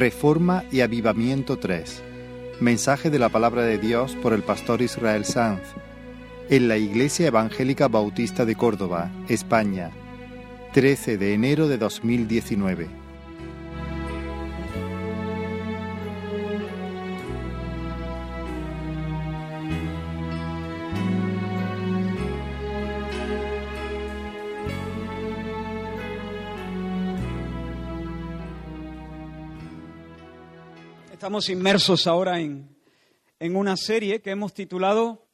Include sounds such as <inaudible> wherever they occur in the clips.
Reforma y Avivamiento 3. Mensaje de la palabra de Dios por el pastor Israel Sanz en la Iglesia Evangélica Bautista de Córdoba, España, 13 de enero de 2019. Estamos inmersos ahora en, en, una serie que hemos titulado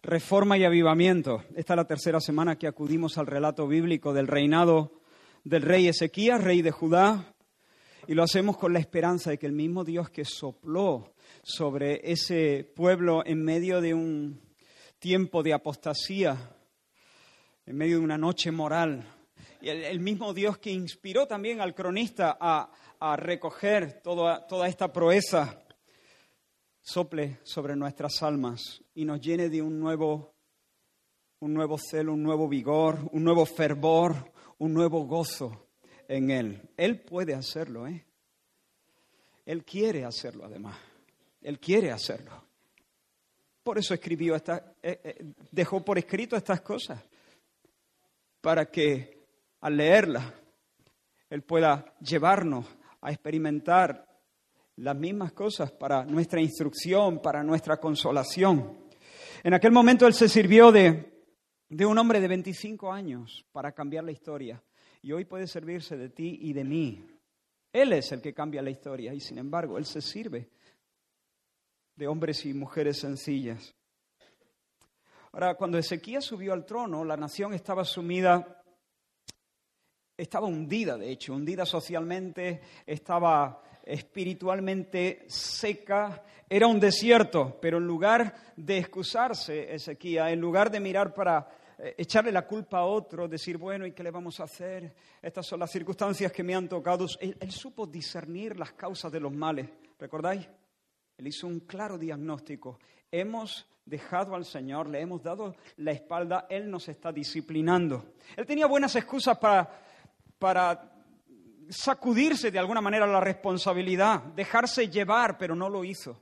Reforma y Avivamiento. Esta es la tercera semana que acudimos al relato bíblico del reinado del rey Ezequías, rey de Judá, y lo hacemos con la esperanza de que el mismo Dios que sopló sobre ese pueblo en medio de un tiempo de apostasía, en medio de una noche moral, y el, el mismo Dios que inspiró también al cronista a a recoger toda, toda esta proeza, sople sobre nuestras almas y nos llene de un nuevo, un nuevo celo, un nuevo vigor, un nuevo fervor, un nuevo gozo en Él. Él puede hacerlo, ¿eh? Él quiere hacerlo además. Él quiere hacerlo. Por eso escribió esta, eh, eh, dejó por escrito estas cosas, para que al leerla Él pueda llevarnos a experimentar las mismas cosas para nuestra instrucción, para nuestra consolación. En aquel momento él se sirvió de, de un hombre de 25 años para cambiar la historia y hoy puede servirse de ti y de mí. Él es el que cambia la historia y sin embargo él se sirve de hombres y mujeres sencillas. Ahora, cuando Ezequías subió al trono, la nación estaba sumida estaba hundida, de hecho, hundida socialmente, estaba espiritualmente seca, era un desierto, pero en lugar de excusarse Ezequiel, en lugar de mirar para eh, echarle la culpa a otro, decir, bueno, ¿y qué le vamos a hacer? Estas son las circunstancias que me han tocado. Él, él supo discernir las causas de los males, ¿recordáis? Él hizo un claro diagnóstico. Hemos dejado al Señor, le hemos dado la espalda, Él nos está disciplinando. Él tenía buenas excusas para para sacudirse de alguna manera la responsabilidad, dejarse llevar, pero no lo hizo.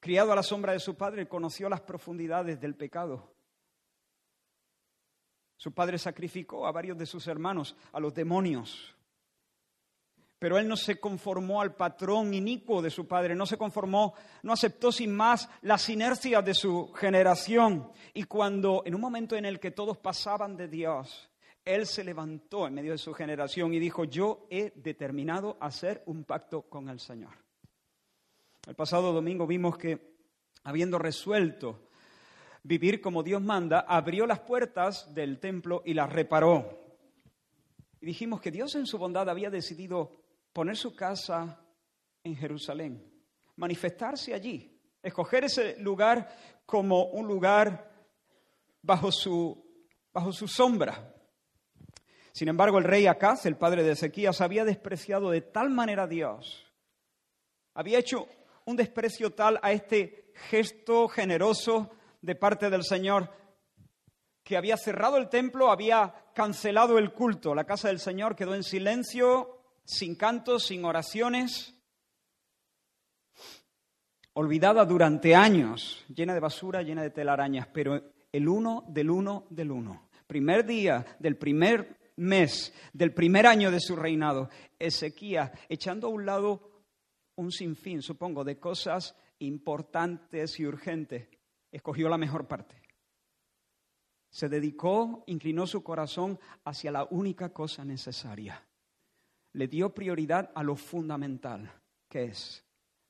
Criado a la sombra de su padre, conoció las profundidades del pecado. Su padre sacrificó a varios de sus hermanos, a los demonios. Pero él no se conformó al patrón inicuo de su padre, no se conformó, no aceptó sin más las inercias de su generación. Y cuando, en un momento en el que todos pasaban de Dios, él se levantó en medio de su generación y dijo, yo he determinado hacer un pacto con el Señor. El pasado domingo vimos que, habiendo resuelto vivir como Dios manda, abrió las puertas del templo y las reparó. Y dijimos que Dios en su bondad había decidido poner su casa en Jerusalén, manifestarse allí, escoger ese lugar como un lugar bajo su, bajo su sombra, sin embargo, el rey Acaz, el padre de Ezequías, había despreciado de tal manera a Dios, había hecho un desprecio tal a este gesto generoso de parte del Señor, que había cerrado el templo, había cancelado el culto. La casa del Señor quedó en silencio, sin cantos, sin oraciones, olvidada durante años, llena de basura, llena de telarañas, pero el uno del uno del uno. Primer día del primer mes del primer año de su reinado, Ezequías, echando a un lado un sinfín, supongo, de cosas importantes y urgentes, escogió la mejor parte. Se dedicó, inclinó su corazón hacia la única cosa necesaria. Le dio prioridad a lo fundamental, que es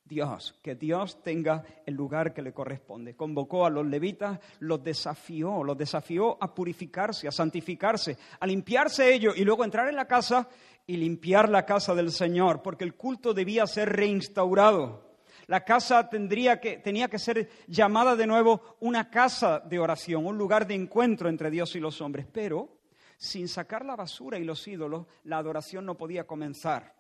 Dios, que Dios tenga el lugar que le corresponde. Convocó a los levitas, los desafió, los desafió a purificarse, a santificarse, a limpiarse ellos y luego entrar en la casa y limpiar la casa del Señor, porque el culto debía ser reinstaurado. La casa tendría que, tenía que ser llamada de nuevo una casa de oración, un lugar de encuentro entre Dios y los hombres. Pero sin sacar la basura y los ídolos, la adoración no podía comenzar.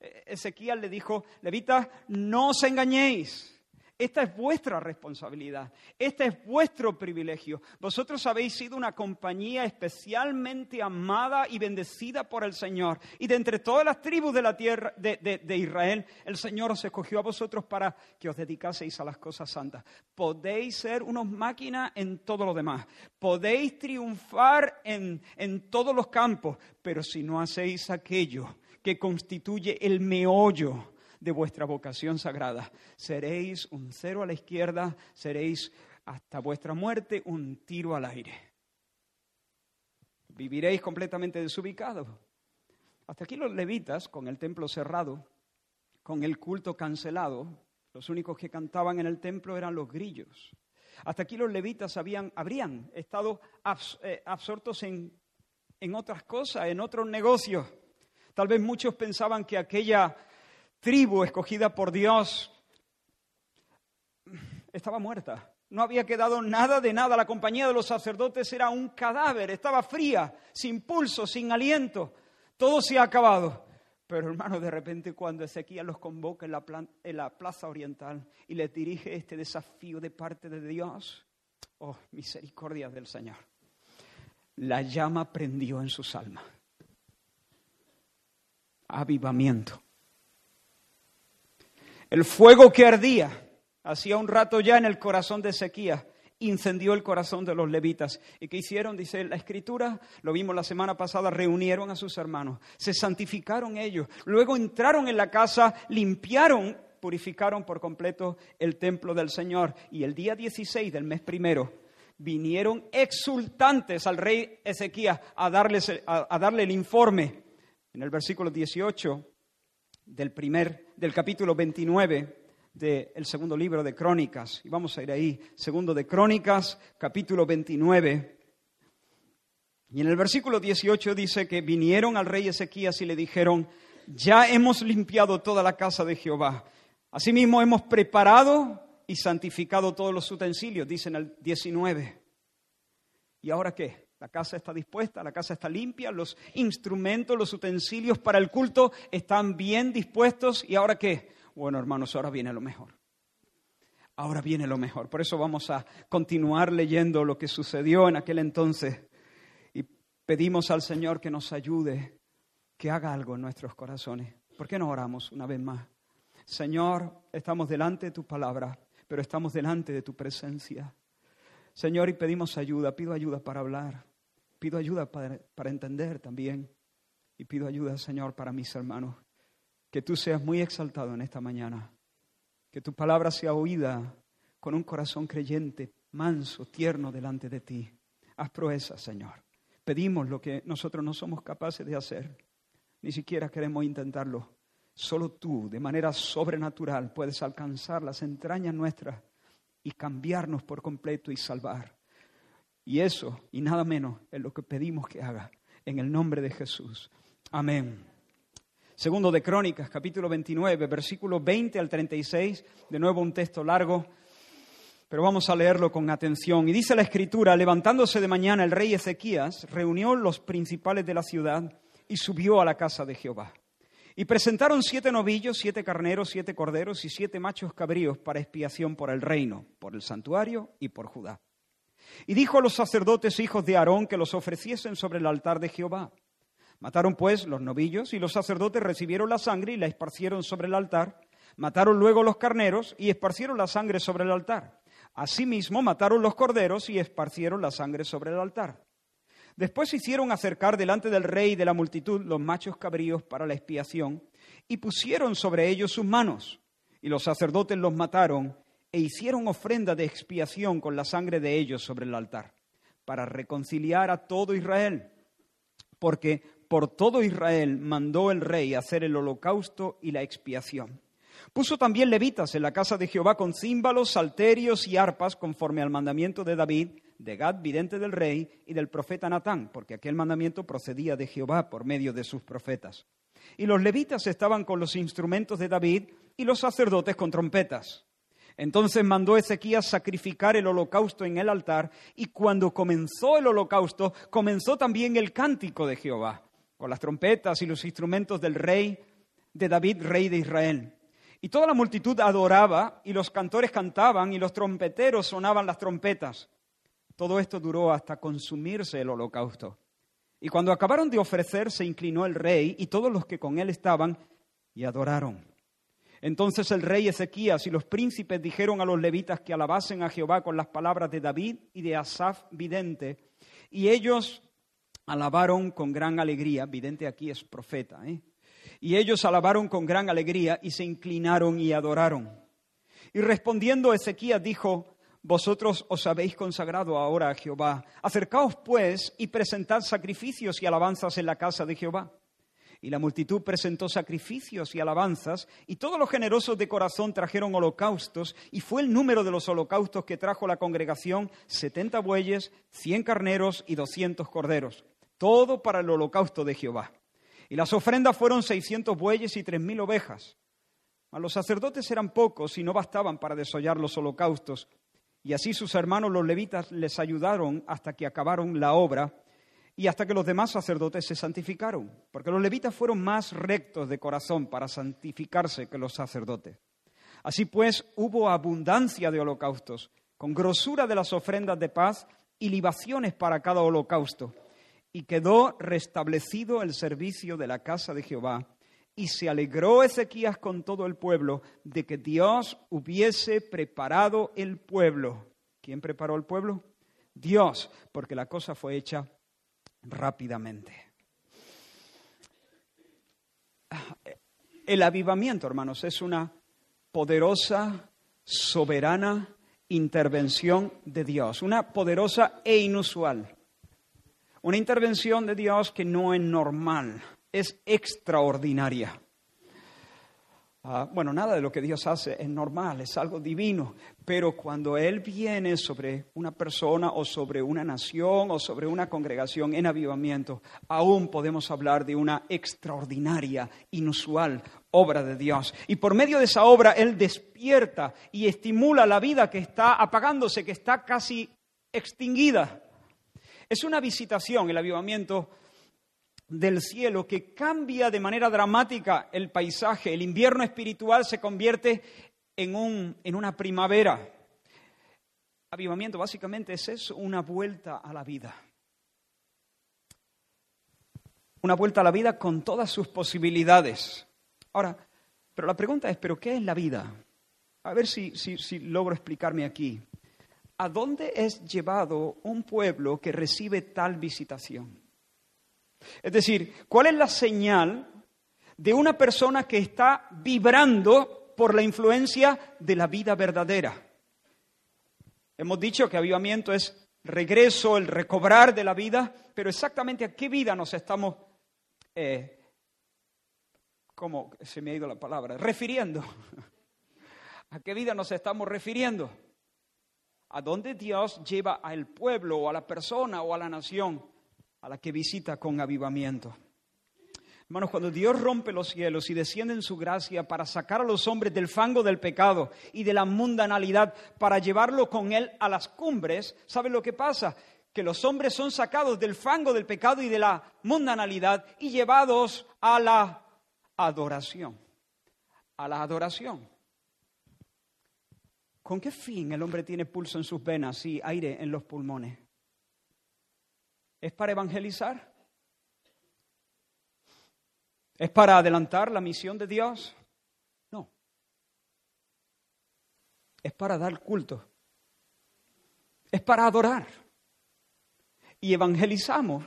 Ezequiel le dijo, Levita, no os engañéis. Esta es vuestra responsabilidad, este es vuestro privilegio. Vosotros habéis sido una compañía especialmente amada y bendecida por el Señor. Y de entre todas las tribus de la tierra de, de Israel, el Señor os escogió a vosotros para que os dedicaseis a las cosas santas. Podéis ser unos máquinas en todo lo demás, podéis triunfar en, en todos los campos, pero si no hacéis aquello que constituye el meollo de vuestra vocación sagrada. Seréis un cero a la izquierda, seréis hasta vuestra muerte un tiro al aire. Viviréis completamente desubicados. Hasta aquí los levitas, con el templo cerrado, con el culto cancelado, los únicos que cantaban en el templo eran los grillos. Hasta aquí los levitas habían, habrían estado eh, absortos en, en otras cosas, en otros negocios. Tal vez muchos pensaban que aquella tribu escogida por Dios estaba muerta. No había quedado nada de nada. La compañía de los sacerdotes era un cadáver, estaba fría, sin pulso, sin aliento. Todo se ha acabado. Pero hermano, de repente cuando Ezequiel los convoca en la, en la plaza oriental y les dirige este desafío de parte de Dios, oh, misericordia del Señor, la llama prendió en sus almas. Avivamiento. El fuego que ardía hacía un rato ya en el corazón de Ezequías incendió el corazón de los levitas. ¿Y qué hicieron? Dice la escritura, lo vimos la semana pasada, reunieron a sus hermanos, se santificaron ellos, luego entraron en la casa, limpiaron, purificaron por completo el templo del Señor. Y el día 16 del mes primero vinieron exultantes al rey Ezequías a, a darle el informe. En el versículo 18 del, primer, del capítulo 29 del segundo libro de Crónicas. Y vamos a ir ahí, segundo de Crónicas, capítulo 29. Y en el versículo 18 dice que vinieron al rey Ezequías y le dijeron, ya hemos limpiado toda la casa de Jehová. Asimismo hemos preparado y santificado todos los utensilios, dice en el 19. ¿Y ahora qué? La casa está dispuesta, la casa está limpia, los instrumentos, los utensilios para el culto están bien dispuestos. ¿Y ahora qué? Bueno, hermanos, ahora viene lo mejor. Ahora viene lo mejor. Por eso vamos a continuar leyendo lo que sucedió en aquel entonces y pedimos al Señor que nos ayude, que haga algo en nuestros corazones. ¿Por qué no oramos una vez más? Señor, estamos delante de tu palabra, pero estamos delante de tu presencia. Señor, y pedimos ayuda, pido ayuda para hablar. Pido ayuda para, entender también. Y pido ayuda, Señor, para mis hermanos. Que tú seas muy exaltado en esta mañana. Que tu palabra sea oída con un corazón creyente, manso, tierno delante de ti. Haz proezas, Señor. Pedimos lo que nosotros no somos capaces de hacer. Ni siquiera queremos intentarlo. Solo tú, de manera sobrenatural, puedes alcanzar las entrañas nuestras y cambiarnos por completo y salvar. Y eso y nada menos es lo que pedimos que haga en el nombre de Jesús. Amén. Segundo de Crónicas, capítulo 29, versículo 20 al 36, de nuevo un texto largo, pero vamos a leerlo con atención. Y dice la escritura, levantándose de mañana el rey Ezequías, reunió los principales de la ciudad y subió a la casa de Jehová. Y presentaron siete novillos, siete carneros, siete corderos y siete machos cabríos para expiación por el reino, por el santuario y por Judá. Y dijo a los sacerdotes hijos de Aarón que los ofreciesen sobre el altar de Jehová. Mataron pues los novillos y los sacerdotes recibieron la sangre y la esparcieron sobre el altar. Mataron luego los carneros y esparcieron la sangre sobre el altar. Asimismo mataron los corderos y esparcieron la sangre sobre el altar. Después hicieron acercar delante del rey y de la multitud los machos cabríos para la expiación y pusieron sobre ellos sus manos. Y los sacerdotes los mataron e hicieron ofrenda de expiación con la sangre de ellos sobre el altar, para reconciliar a todo Israel, porque por todo Israel mandó el rey hacer el holocausto y la expiación. Puso también levitas en la casa de Jehová con címbalos, salterios y arpas, conforme al mandamiento de David, de Gad, vidente del rey, y del profeta Natán, porque aquel mandamiento procedía de Jehová por medio de sus profetas. Y los levitas estaban con los instrumentos de David y los sacerdotes con trompetas. Entonces mandó Ezequías sacrificar el holocausto en el altar y cuando comenzó el holocausto, comenzó también el cántico de Jehová, con las trompetas y los instrumentos del rey de David, rey de Israel. Y toda la multitud adoraba, y los cantores cantaban, y los trompeteros sonaban las trompetas. Todo esto duró hasta consumirse el holocausto. Y cuando acabaron de ofrecer, se inclinó el rey y todos los que con él estaban y adoraron. Entonces el rey Ezequías y los príncipes dijeron a los levitas que alabasen a Jehová con las palabras de David y de Asaf vidente. Y ellos alabaron con gran alegría. Vidente aquí es profeta. ¿eh? Y ellos alabaron con gran alegría y se inclinaron y adoraron. Y respondiendo Ezequías dijo, Vosotros os habéis consagrado ahora a Jehová. Acercaos pues y presentad sacrificios y alabanzas en la casa de Jehová. Y la multitud presentó sacrificios y alabanzas, y todos los generosos de corazón trajeron holocaustos, y fue el número de los holocaustos que trajo la congregación setenta bueyes, cien carneros y doscientos corderos, todo para el holocausto de Jehová. Y las ofrendas fueron seiscientos bueyes y tres mil ovejas. A los sacerdotes eran pocos y no bastaban para desollar los holocaustos. Y así sus hermanos los levitas les ayudaron hasta que acabaron la obra y hasta que los demás sacerdotes se santificaron, porque los levitas fueron más rectos de corazón para santificarse que los sacerdotes. Así pues, hubo abundancia de holocaustos, con grosura de las ofrendas de paz y libaciones para cada holocausto y quedó restablecido el servicio de la casa de Jehová. Y se alegró Ezequías con todo el pueblo de que Dios hubiese preparado el pueblo. ¿Quién preparó el pueblo? Dios, porque la cosa fue hecha rápidamente. El avivamiento, hermanos, es una poderosa, soberana intervención de Dios, una poderosa e inusual. Una intervención de Dios que no es normal, es extraordinaria. Ah, bueno, nada de lo que Dios hace es normal, es algo divino, pero cuando Él viene sobre una persona o sobre una nación o sobre una congregación en avivamiento, aún podemos hablar de una extraordinaria, inusual obra de Dios. Y por medio de esa obra Él despierta y estimula la vida que está apagándose, que está casi extinguida. Es una visitación, el avivamiento del cielo, que cambia de manera dramática el paisaje. El invierno espiritual se convierte en, un, en una primavera. Avivamiento básicamente es eso, una vuelta a la vida. Una vuelta a la vida con todas sus posibilidades. Ahora, pero la pregunta es, ¿pero qué es la vida? A ver si, si logro explicarme aquí. ¿a dónde es llevado un pueblo que recibe tal visitación? Es decir, ¿cuál es la señal de una persona que está vibrando por la influencia de la vida verdadera? Hemos dicho que avivamiento es regreso, el recobrar de la vida, pero exactamente a qué vida nos estamos, eh, ¿cómo se me ha ido la palabra? Refiriendo. <laughs> ¿A qué vida nos estamos refiriendo? a dónde Dios lleva al pueblo o a la persona o a la nación a la que visita con avivamiento. Hermanos, cuando Dios rompe los cielos y desciende en su gracia para sacar a los hombres del fango del pecado y de la mundanalidad, para llevarlo con Él a las cumbres, ¿saben lo que pasa? Que los hombres son sacados del fango del pecado y de la mundanalidad y llevados a la adoración. A la adoración. ¿Con qué fin el hombre tiene pulso en sus venas y aire en los pulmones? ¿Es para evangelizar? ¿Es para adelantar la misión de Dios? No. Es para dar culto. Es para adorar. Y evangelizamos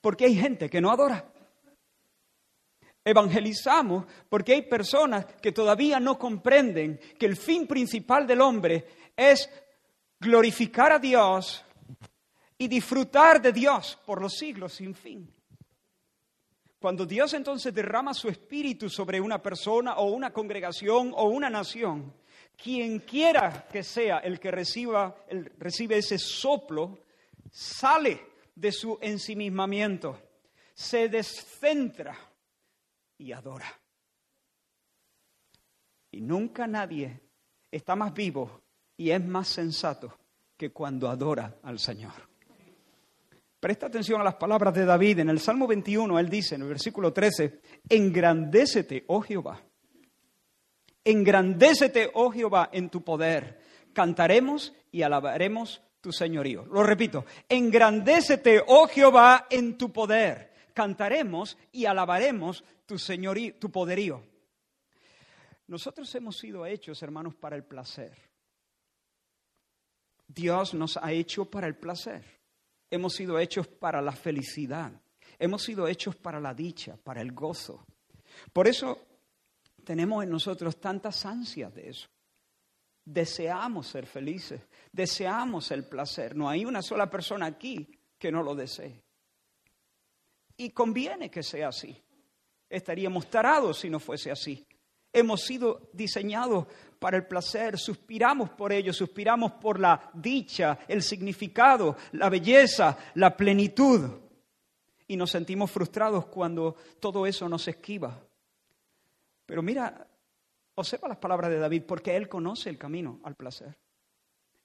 porque hay gente que no adora. Evangelizamos porque hay personas que todavía no comprenden que el fin principal del hombre es glorificar a Dios y disfrutar de Dios por los siglos sin fin. Cuando Dios entonces derrama su espíritu sobre una persona o una congregación o una nación, quien quiera que sea el que reciba, recibe ese soplo, sale de su ensimismamiento, se descentra y adora. Y nunca nadie está más vivo y es más sensato que cuando adora al Señor. Presta atención a las palabras de David. En el Salmo 21, él dice, en el versículo 13, engrandécete, oh Jehová, Engrandécete, oh Jehová, en tu poder. Cantaremos y alabaremos tu señorío. Lo repito, engrandécete, oh Jehová, en tu poder. Cantaremos y alabaremos tu señorío, tu poderío. Nosotros hemos sido hechos, hermanos, para el placer. Dios nos ha hecho para el placer. Hemos sido hechos para la felicidad. Hemos sido hechos para la dicha, para el gozo. Por eso tenemos en nosotros tantas ansias de eso. Deseamos ser felices, deseamos el placer. No hay una sola persona aquí que no lo desee. Y conviene que sea así. Estaríamos tarados si no fuese así. Hemos sido diseñados para el placer, suspiramos por ello, suspiramos por la dicha, el significado, la belleza, la plenitud. Y nos sentimos frustrados cuando todo eso nos esquiva. Pero mira, observa las palabras de David, porque él conoce el camino al placer.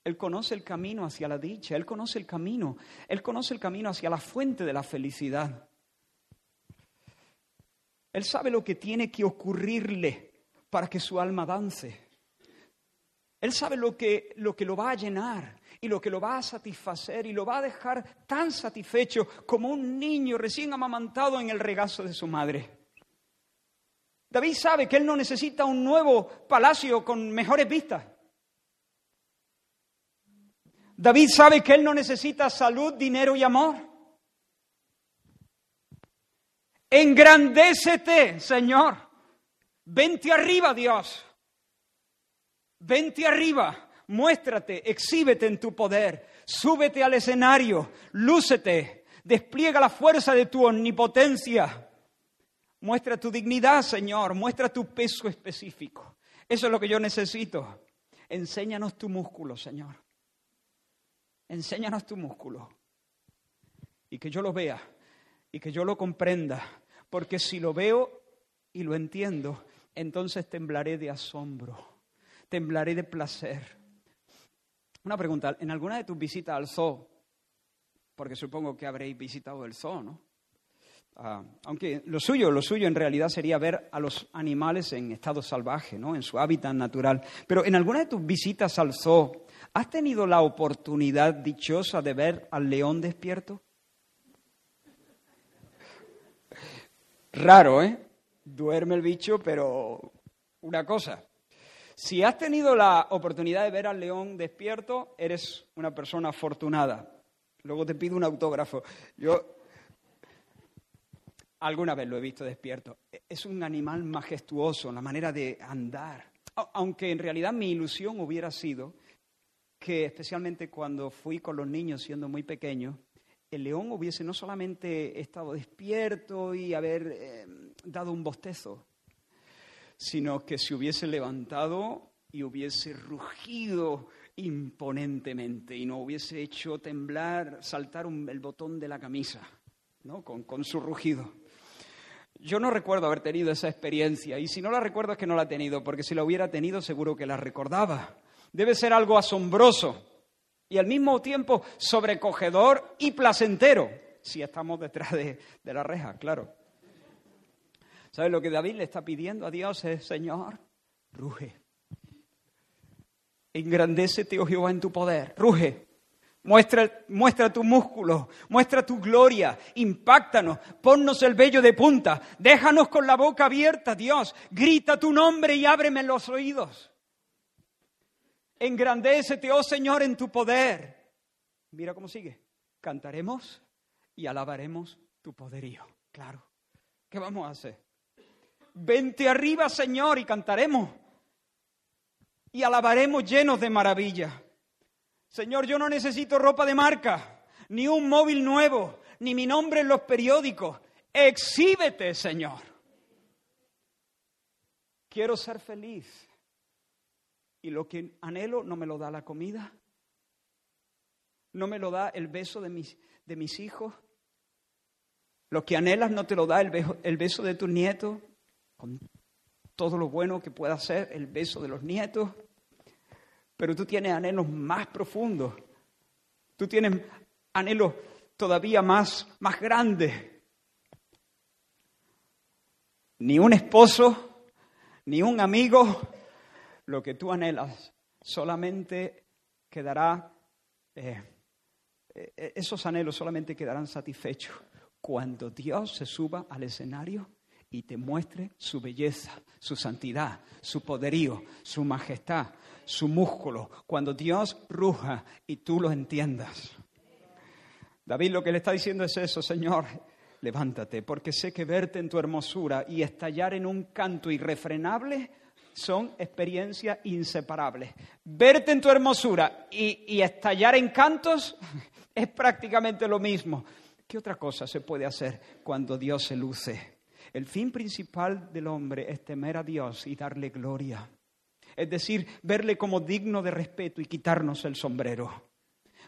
Él conoce el camino hacia la dicha, él conoce el camino, él conoce el camino hacia la fuente de la felicidad. Él sabe lo que tiene que ocurrirle para que su alma dance. Él sabe lo que, lo que lo va a llenar y lo que lo va a satisfacer y lo va a dejar tan satisfecho como un niño recién amamantado en el regazo de su madre. David sabe que él no necesita un nuevo palacio con mejores vistas. David sabe que él no necesita salud, dinero y amor. Engrandécete, Señor. Vente arriba, Dios. Vente arriba. Muéstrate, exhíbete en tu poder. Súbete al escenario. Lúcete. Despliega la fuerza de tu omnipotencia. Muestra tu dignidad, Señor. Muestra tu peso específico. Eso es lo que yo necesito. Enséñanos tu músculo, Señor. Enséñanos tu músculo. Y que yo lo vea y que yo lo comprenda. Porque si lo veo y lo entiendo, entonces temblaré de asombro. Temblaré de placer. Una pregunta, en alguna de tus visitas al zoo, porque supongo que habréis visitado el zoo, ¿no? Ah, aunque lo suyo, lo suyo en realidad sería ver a los animales en estado salvaje, ¿no? en su hábitat natural. Pero en alguna de tus visitas al zoo, ¿has tenido la oportunidad dichosa de ver al león despierto? Raro, ¿eh? Duerme el bicho, pero una cosa. Si has tenido la oportunidad de ver al león despierto, eres una persona afortunada. Luego te pido un autógrafo. Yo Alguna vez lo he visto despierto. E, es un animal majestuoso, la manera de andar. Aunque en realidad mi ilusión hubiera sido que, especialmente cuando fui con los niños siendo muy pequeños, el león hubiese no solamente estado despierto y haber eh, dado un bostezo, sino que se hubiese levantado y hubiese rugido imponentemente y no hubiese hecho temblar, saltar el botón de la camisa, ¿no? con su rugido. Yo no recuerdo haber tenido esa experiencia y si no la recuerdo es que no la he tenido, porque si la hubiera tenido seguro que la recordaba. Debe ser algo asombroso y al mismo tiempo sobrecogedor y placentero, si estamos detrás de, la reja, claro. ¿Sabes lo que David le está pidiendo a Dios? Es, Señor, ruge. Engrandécete, oh Jehová, en tu poder. Ruge. Muestra, tu músculo, muestra tu gloria, impactanos, ponnos el vello de punta, déjanos con la boca abierta, Dios, grita tu nombre y ábreme los oídos. Engrandécete, oh Señor, en tu poder. Mira cómo sigue. Cantaremos y alabaremos tu poderío. Claro. ¿Qué vamos a hacer? Vente arriba, Señor, y cantaremos. Y alabaremos llenos de maravilla. Señor, yo no necesito ropa de marca, ni un móvil nuevo, ni mi nombre en los periódicos. Exhíbete, Señor. Quiero ser feliz. Y lo que anhelo no me lo da la comida, no me lo da el beso de mis, de mis hijos. Lo que anhelas no te lo da el beso, el beso de tus nietos, todo lo bueno que pueda ser el beso de los nietos. Pero tú tienes anhelos más profundos. Tú tienes anhelos todavía más, más grandes. Ni un esposo, ni un amigo, lo que tú anhelas solamente quedará, eh, eh, esos anhelos solamente quedarán satisfechos cuando Dios se suba al escenario y te muestre su belleza, su santidad, su poderío, su majestad, su músculo, cuando Dios ruja y tú lo entiendas. David lo que le está diciendo es eso, Señor, levántate, porque sé que verte en tu hermosura y estallar en un canto irrefrenable son experiencias inseparables. Verte en tu hermosura y, y estallar en cantos <laughs> es prácticamente lo mismo. ¿Qué otra cosa se puede hacer cuando Dios se luce? El fin principal del hombre es temer a Dios y darle gloria. Es decir, verle como digno de respeto y quitarnos el sombrero.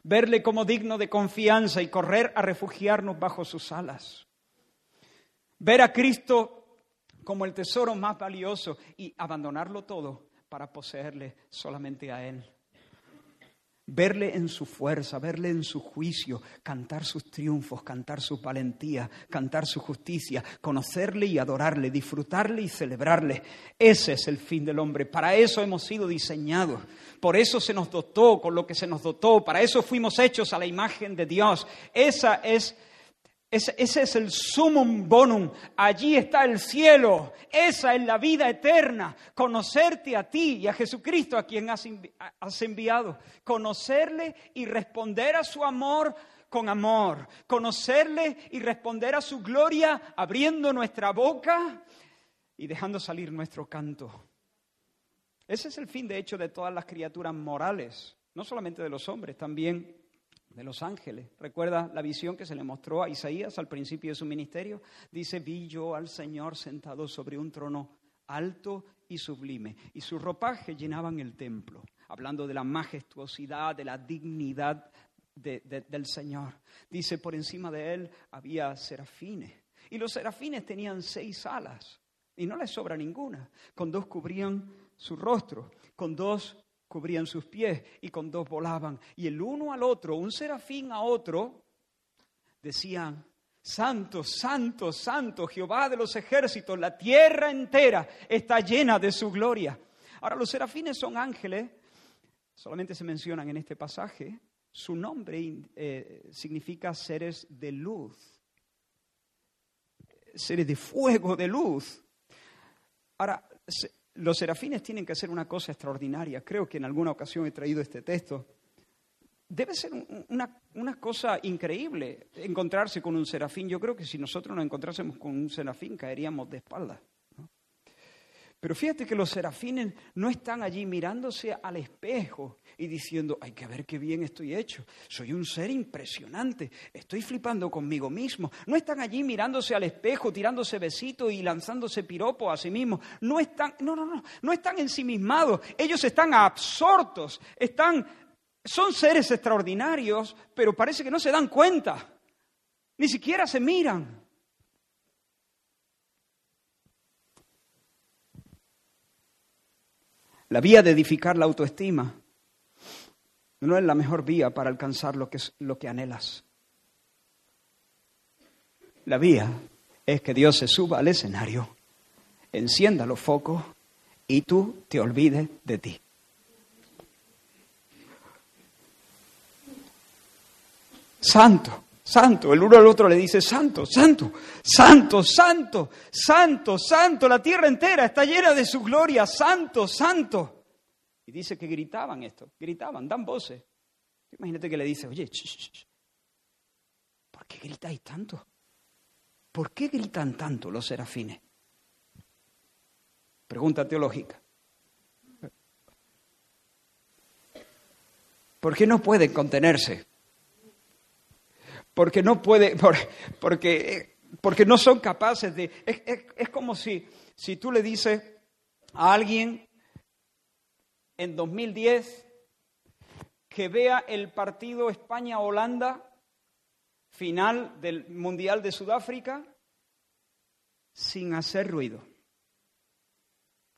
Verle como digno de confianza y correr a refugiarnos bajo sus alas. Ver a Cristo como el tesoro más valioso y abandonarlo todo para poseerle solamente a Él verle en su fuerza, verle en su juicio, cantar sus triunfos, cantar su valentía, cantar su justicia, conocerle y adorarle, disfrutarle y celebrarle. Ese es el fin del hombre. Para eso hemos sido diseñados. Por eso se nos dotó con lo que se nos dotó. Para eso fuimos hechos a la imagen de Dios. Esa es ese, es el sumum bonum. Allí está el cielo. Esa es la vida eterna. Conocerte a ti y a Jesucristo a quien has, has enviado. Conocerle y responder a su amor con amor. Conocerle y responder a su gloria abriendo nuestra boca y dejando salir nuestro canto. Ese es el fin, de hecho, de todas las criaturas morales. No solamente de los hombres, también de los ángeles. ¿Recuerda la visión que se le mostró a Isaías al principio de su ministerio? Dice, vi yo al Señor sentado sobre un trono alto y sublime, y sus ropajes llenaban el templo, hablando de la majestuosidad, de la dignidad del Señor. Dice, por encima de él había serafines, y los serafines tenían seis alas, y no les sobra ninguna, con dos cubrían su rostro, con dos cubrían sus pies y con dos volaban. Y el uno al otro, un serafín a otro, decían, Santo, santo, santo, Jehová de los ejércitos, la tierra entera está llena de su gloria. Ahora, los serafines son ángeles, solamente se mencionan en este pasaje, su nombre eh, significa seres de luz, seres de fuego, de luz. Ahora, los serafines tienen que hacer una cosa extraordinaria. Creo que en alguna ocasión he traído este texto. Debe ser una, cosa increíble encontrarse con un serafín. Yo creo que si nosotros nos encontrásemos con un serafín caeríamos de espaldas. Pero fíjate que los serafines no están allí mirándose al espejo y diciendo, hay que ver qué bien estoy hecho, soy un ser impresionante, estoy flipando conmigo mismo. No están allí mirándose al espejo, tirándose besitos y lanzándose piropos a sí mismos. No están, no, no, no, no están ensimismados, ellos están absortos, están, son seres extraordinarios, pero parece que no se dan cuenta, ni siquiera se miran. La vía de edificar la autoestima no es la mejor vía para alcanzar lo que, lo que anhelas. La vía es que Dios se suba al escenario, encienda los focos y tú te olvides de ti. Santo, santo. El uno al otro le dice, santo, santo, santo, santo, santo, santo. La tierra entera está llena de su gloria, santo, santo. Y dice que gritaban esto, gritaban, dan voces. Imagínate que le dice, oye, ¿por qué gritáis tanto? ¿Por qué gritan tanto los serafines? Pregunta teológica. ¿Por qué no pueden contenerse? Porque no puede, <laughs> porque, porque no son capaces de... Es, como si, si tú le dices a alguien en 2010 que vea el partido España-Holanda final del Mundial de Sudáfrica sin hacer ruido.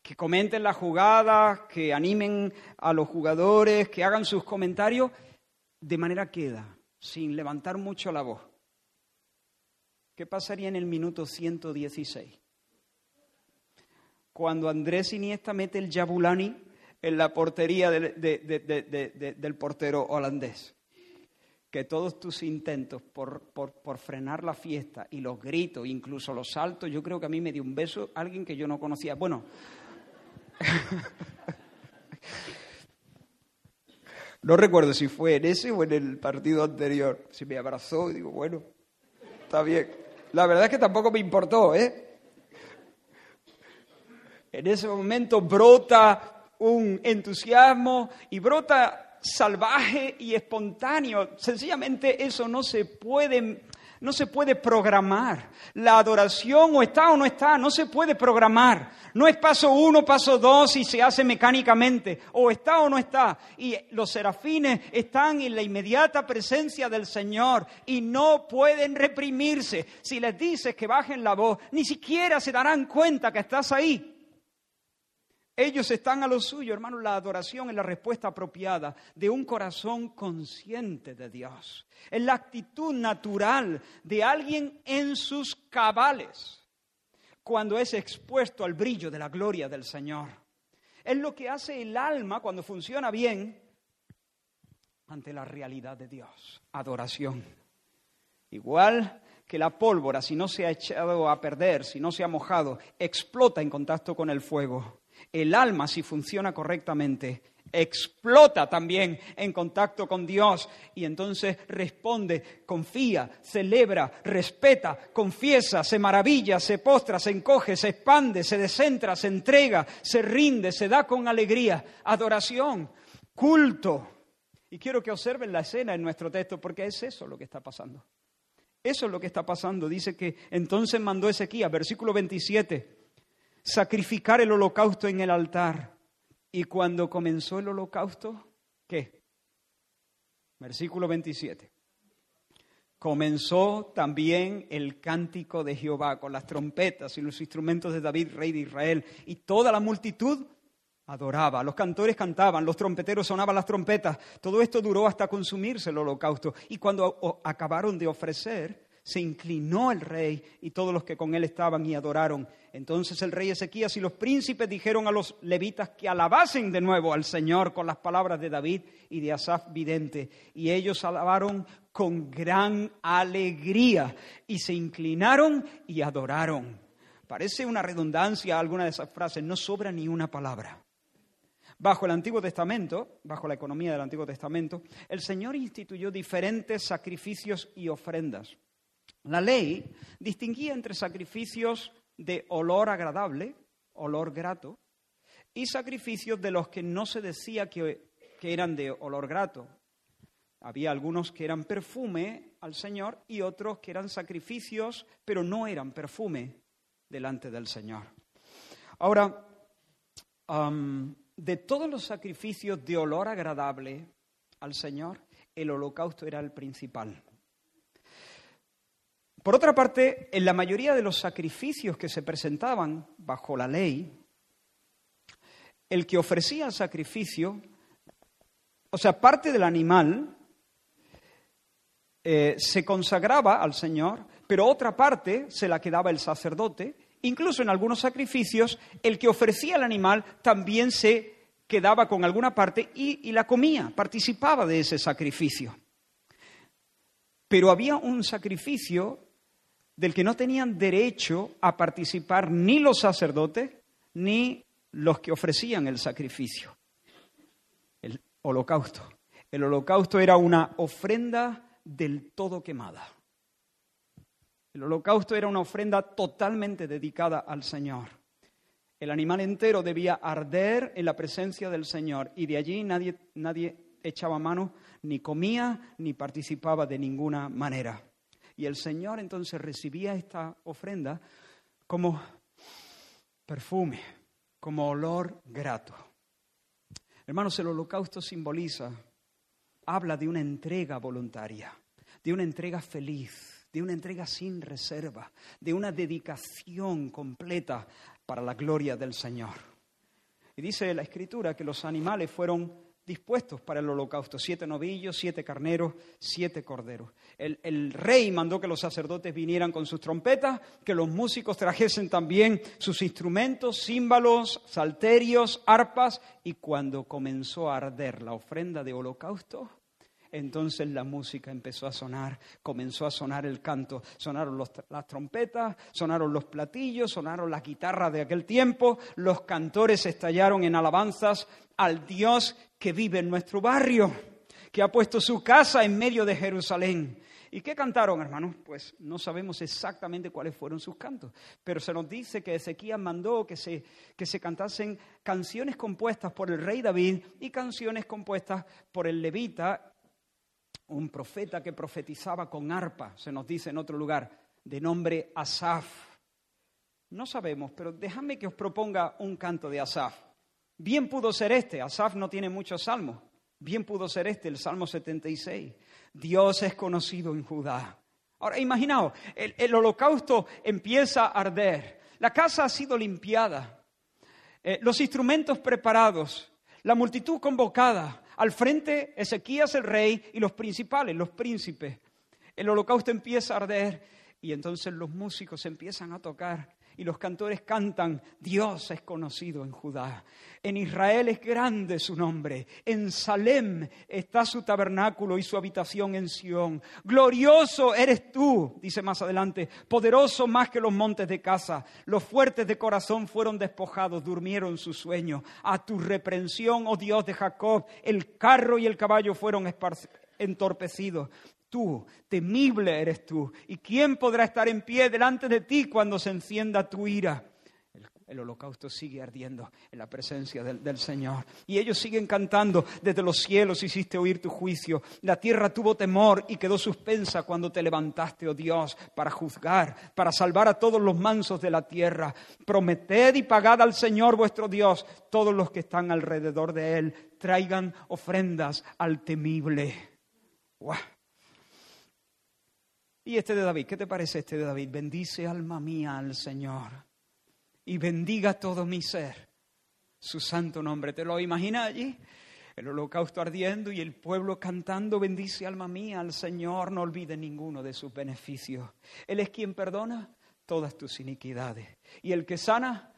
Que comenten las jugadas, que animen a los jugadores, que hagan sus comentarios de manera queda sin levantar mucho la voz. ¿Qué pasaría en el minuto 116? Cuando Andrés Iniesta mete el Yabulani en la portería del, portero holandés. Que todos tus intentos por, por, frenar la fiesta y los gritos, incluso los saltos, yo creo que a mí me dio un beso alguien que yo no conocía. Bueno, no recuerdo si fue en ese o en el partido anterior. Si me abrazó y digo, bueno, está bien. La verdad es que tampoco me importó, ¿eh? En ese momento brota un entusiasmo y brota salvaje y espontáneo. Sencillamente eso no se puede no se puede programar. La adoración o está o no está, no se puede programar. No es paso uno, paso dos y se hace mecánicamente. O está o no está. Y los serafines están en la inmediata presencia del Señor y no pueden reprimirse. Si les dices que bajen la voz, ni siquiera se darán cuenta que estás ahí. Ellos están a lo suyo, hermanos. La adoración es la respuesta apropiada de un corazón consciente de Dios. Es la actitud natural de alguien en sus cabales cuando es expuesto al brillo de la gloria del Señor. Es lo que hace el alma cuando funciona bien ante la realidad de Dios. Adoración. Igual que la pólvora, si no se ha echado a perder, si no se ha mojado, explota en contacto con el fuego el alma, si funciona correctamente, explota también en contacto con Dios y entonces responde, confía, celebra, respeta, confiesa, se maravilla, se postra, se encoge, se expande, se descentra, se entrega, se rinde, se da con alegría, adoración, culto. Y quiero que observen la escena en nuestro texto porque es eso lo que está pasando. Eso es lo que está pasando. Dice que entonces mandó Ezequías, versículo 27 sacrificar el holocausto en el altar. Y cuando comenzó el holocausto, ¿qué? Versículo 27. Comenzó también el cántico de Jehová con las trompetas y los instrumentos de David, rey de Israel, y toda la multitud adoraba, los cantores cantaban, los trompeteros sonaban las trompetas. Todo esto duró hasta consumirse el holocausto. Y cuando acabaron de ofrecer, se inclinó el rey y todos los que con él estaban y adoraron. Entonces el rey Ezequías y los príncipes dijeron a los levitas que alabasen de nuevo al Señor con las palabras de David y de Asaf vidente. Y ellos alabaron con gran alegría y se inclinaron y adoraron. Parece una redundancia alguna de esas frases, no sobra ni una palabra. Bajo el Antiguo Testamento, bajo la economía del Antiguo Testamento, el Señor instituyó diferentes sacrificios y ofrendas. La ley distinguía entre sacrificios de olor agradable, olor grato, y sacrificios de los que no se decía que, eran de olor grato. Había algunos que eran perfume al Señor y otros que eran sacrificios, pero no eran perfume delante del Señor. Ahora, de todos los sacrificios de olor agradable al Señor, el holocausto era el principal. Por otra parte, en la mayoría de los sacrificios que se presentaban bajo la ley, el que ofrecía el sacrificio, o sea, parte del animal, eh, se consagraba al Señor, pero otra parte se la quedaba el sacerdote. Incluso en algunos sacrificios, el que ofrecía el animal también se quedaba con alguna parte y la comía, participaba de ese sacrificio. Pero había un sacrificio del que no tenían derecho a participar ni los sacerdotes ni los que ofrecían el sacrificio, el holocausto. El holocausto era una ofrenda del todo quemada. El holocausto era una ofrenda totalmente dedicada al Señor. El animal entero debía arder en la presencia del Señor y de allí nadie, nadie echaba mano, ni comía, ni participaba de ninguna manera. Y el Señor entonces recibía esta ofrenda como perfume, como olor grato. Hermanos, el holocausto simboliza, habla de una entrega voluntaria, de una entrega feliz, de una entrega sin reserva, de una dedicación completa para la gloria del Señor. Y dice la Escritura que los animales fueron dispuestos para el holocausto. Siete novillos, siete carneros, siete corderos. El, el, rey mandó que los sacerdotes vinieran con sus trompetas, que los músicos trajesen también sus instrumentos, címbalos, salterios, arpas, y cuando comenzó a arder la ofrenda de holocausto, entonces la música empezó a sonar, comenzó a sonar el canto, sonaron las trompetas, sonaron los platillos, sonaron las guitarras de aquel tiempo, los cantores estallaron en alabanzas al Dios que vive en nuestro barrio, que ha puesto su casa en medio de Jerusalén. ¿Y qué cantaron, hermanos? Pues no sabemos exactamente cuáles fueron sus cantos, pero se nos dice que Ezequías mandó que se, que se cantasen canciones compuestas por el rey David y canciones compuestas por el levita un profeta que profetizaba con arpa, se nos dice en otro lugar, de nombre Asaf. No sabemos, pero déjame que os proponga un canto de Asaf. Bien pudo ser este, Asaf no tiene muchos salmos, bien pudo ser este, el Salmo 76. Dios es conocido en Judá. Ahora, imaginaos, el, el holocausto empieza a arder, la casa ha sido limpiada, eh, los instrumentos preparados, la multitud convocada, al frente Ezequías el rey y los principales, los príncipes. El holocausto empieza a arder y entonces los músicos empiezan a tocar y los cantores cantan, Dios es conocido en Judá. En Israel es grande su nombre. En Salem está su tabernáculo y su habitación en Sión. Glorioso eres tú, dice más adelante, poderoso más que los montes de casa. Los fuertes de corazón fueron despojados, durmieron su sueño. A tu reprensión, oh Dios de Jacob, el carro y el caballo fueron entorpecidos tú, temible eres tú. ¿Y quién podrá estar en pie delante de ti cuando se encienda tu ira? El, holocausto sigue ardiendo en la presencia del, Señor. Y ellos siguen cantando, desde los cielos hiciste oír tu juicio. La tierra tuvo temor y quedó suspensa cuando te levantaste, oh Dios, para juzgar, para salvar a todos los mansos de la tierra. Prometed y pagad al Señor vuestro Dios, todos los que están alrededor de Él, traigan ofrendas al temible. Y este de David, ¿qué te parece este de David? Bendice alma mía al Señor y bendiga todo mi ser su santo nombre. ¿Te lo imaginas allí? El holocausto ardiendo y el pueblo cantando, bendice alma mía al Señor, no olvide ninguno de sus beneficios. Él es quien perdona todas tus iniquidades y el que sana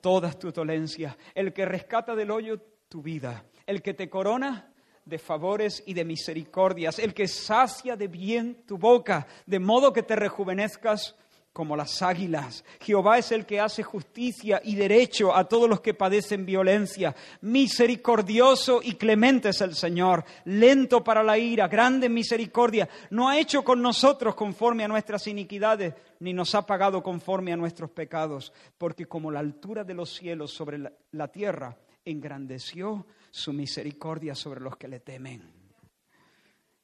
todas tus dolencias, el que rescata del hoyo tu vida, el que te corona de favores y de misericordias, el que sacia de bien tu boca, de modo que te rejuvenezcas como las águilas. Jehová es el que hace justicia y derecho a todos los que padecen violencia. Misericordioso y clemente es el Señor, lento para la ira, grande misericordia. No ha hecho con nosotros conforme a nuestras iniquidades, ni nos ha pagado conforme a nuestros pecados, porque como la altura de los cielos sobre la, tierra, engrandeció su misericordia sobre los que le temen.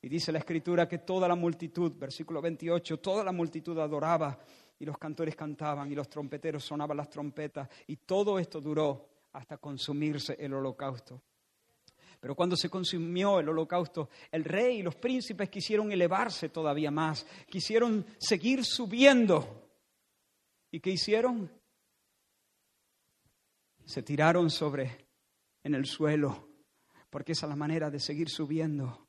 Y dice la escritura que toda la multitud, versículo 28, toda la multitud adoraba y los cantores cantaban y los trompeteros sonaban las trompetas y todo esto duró hasta consumirse el holocausto. Pero cuando se consumió el holocausto, el rey y los príncipes quisieron elevarse todavía más, quisieron seguir subiendo. ¿Y qué hicieron? Se tiraron sobre en el suelo, porque esa es la manera de seguir subiendo.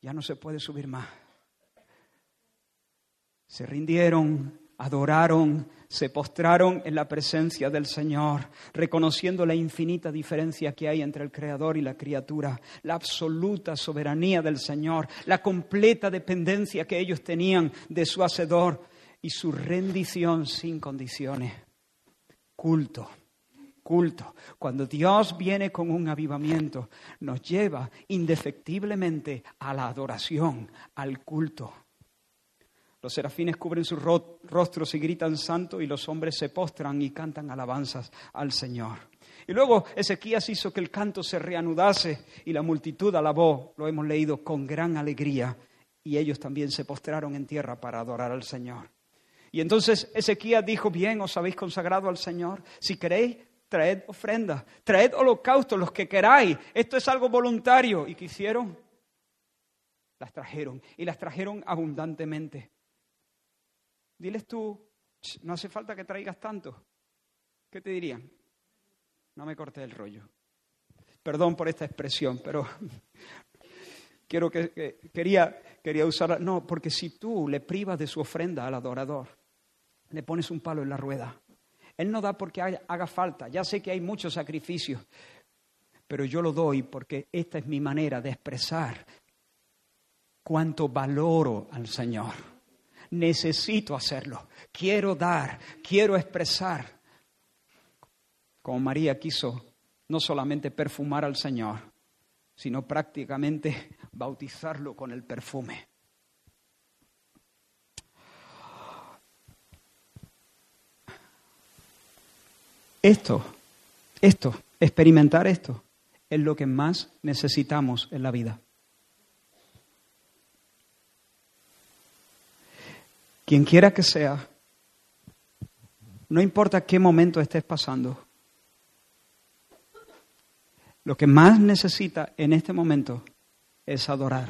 Ya no se puede subir más. Se rindieron, adoraron, se postraron en la presencia del Señor, reconociendo la infinita diferencia que hay entre el Creador y la criatura, la absoluta soberanía del Señor, la completa dependencia que ellos tenían de su Hacedor y su rendición sin condiciones. Culto culto. Cuando Dios viene con un avivamiento, nos lleva indefectiblemente a la adoración, al culto. Los serafines cubren sus rostros y gritan santo y los hombres se postran y cantan alabanzas al Señor. Y luego Ezequías hizo que el canto se reanudase y la multitud alabó, lo hemos leído, con gran alegría. Y ellos también se postraron en tierra para adorar al Señor. Y entonces Ezequías dijo, bien, os habéis consagrado al Señor. Si queréis, traed ofrendas, traed holocaustos, los que queráis. Esto es algo voluntario. ¿Y qué hicieron? Las trajeron y las trajeron abundantemente. Diles tú, no hace falta que traigas tanto. ¿Qué te dirían? No me cortes el rollo. Perdón por esta expresión, pero <laughs> quiero que, quería, quería usarla. No, porque si tú le privas de su ofrenda al adorador, le pones un palo en la rueda. Él no da porque haga falta. Ya sé que hay muchos sacrificios, pero yo lo doy porque esta es mi manera de expresar cuánto valoro al Señor. Necesito hacerlo. Quiero dar, quiero expresar. Como María quiso no solamente perfumar al Señor, sino prácticamente bautizarlo con el perfume. Esto, esto, experimentar esto, es lo que más necesitamos en la vida. Quien quiera que sea, no importa qué momento estés pasando, lo que más necesita en este momento es adorar.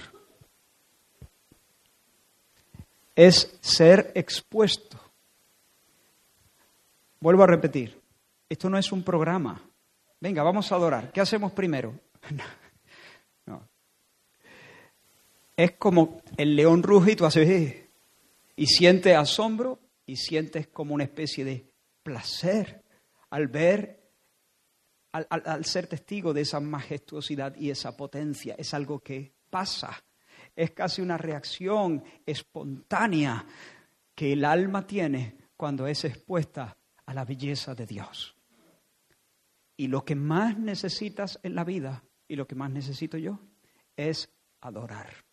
Es ser expuesto. Vuelvo a repetir, esto no es un programa. Venga, vamos a adorar. ¿Qué hacemos primero? <laughs> Es como el león tú haces eh, y sientes asombro y sientes como una especie de placer al ver al, ser testigo de esa majestuosidad y esa potencia. Es algo que pasa. Es casi una reacción espontánea que el alma tiene cuando es expuesta a la belleza de Dios. Y lo que más necesitas en la vida, y lo que más necesito yo, es adorar.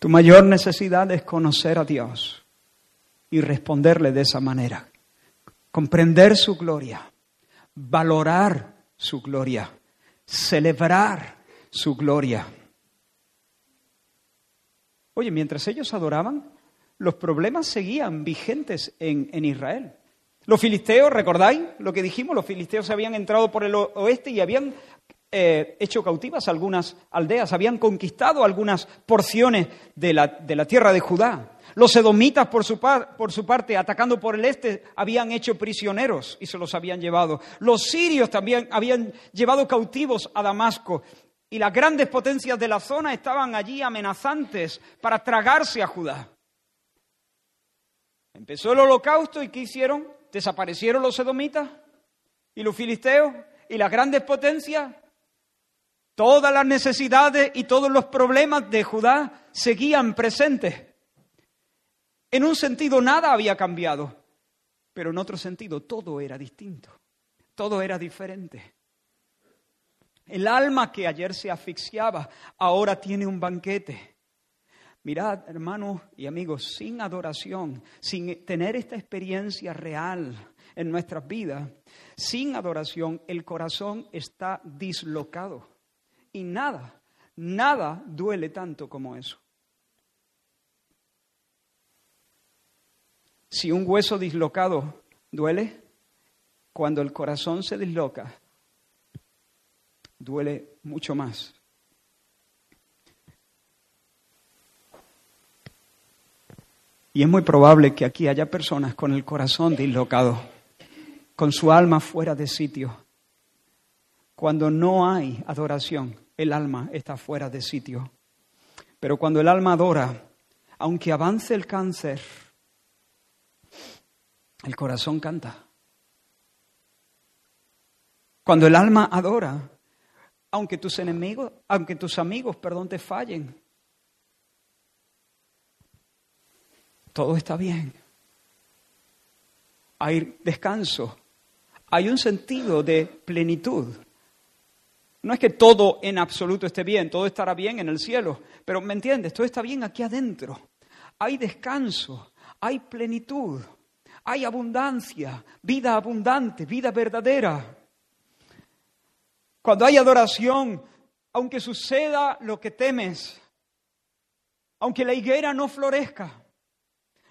Tu mayor necesidad es conocer a Dios y responderle de esa manera. Comprender su gloria, valorar su gloria, celebrar su gloria. Oye, mientras ellos adoraban, los problemas seguían vigentes en, Israel. Los filisteos, ¿recordáis lo que dijimos? Los filisteos habían entrado por el oeste y habían eh, hecho cautivas algunas aldeas, habían conquistado algunas porciones de la, de la tierra de Judá. Los edomitas, por su, por su, parte, atacando por el este, habían hecho prisioneros y se los habían llevado. Los sirios también habían llevado cautivos a Damasco. Y las grandes potencias de la zona estaban allí amenazantes para tragarse a Judá. Empezó el holocausto y ¿qué hicieron? Desaparecieron los edomitas y los filisteos y las grandes potencias. Todas las necesidades y todos los problemas de Judá seguían presentes. En un sentido nada había cambiado, pero en otro sentido todo era distinto, todo era diferente. El alma que ayer se asfixiaba ahora tiene un banquete. Mirad, hermanos y amigos, sin adoración, sin tener esta experiencia real en nuestras vidas, sin adoración el corazón está dislocado. Y nada, nada duele tanto como eso. Si un hueso dislocado duele, cuando el corazón se disloca, duele mucho más. Y es muy probable que aquí haya personas con el corazón dislocado, con su alma fuera de sitio. Cuando no hay adoración, el alma está fuera de sitio. Pero cuando el alma adora, aunque avance el cáncer, el corazón canta. Cuando el alma adora, aunque tus enemigos, aunque tus amigos, perdón, te fallen, todo está bien. Hay descanso, hay un sentido de plenitud. No es que todo en absoluto esté bien, todo estará bien en el cielo, pero ¿me entiendes? Todo está bien aquí adentro. Hay descanso, hay plenitud hay abundancia, vida abundante, vida verdadera. Cuando hay adoración, aunque suceda lo que temes, aunque la higuera no florezca,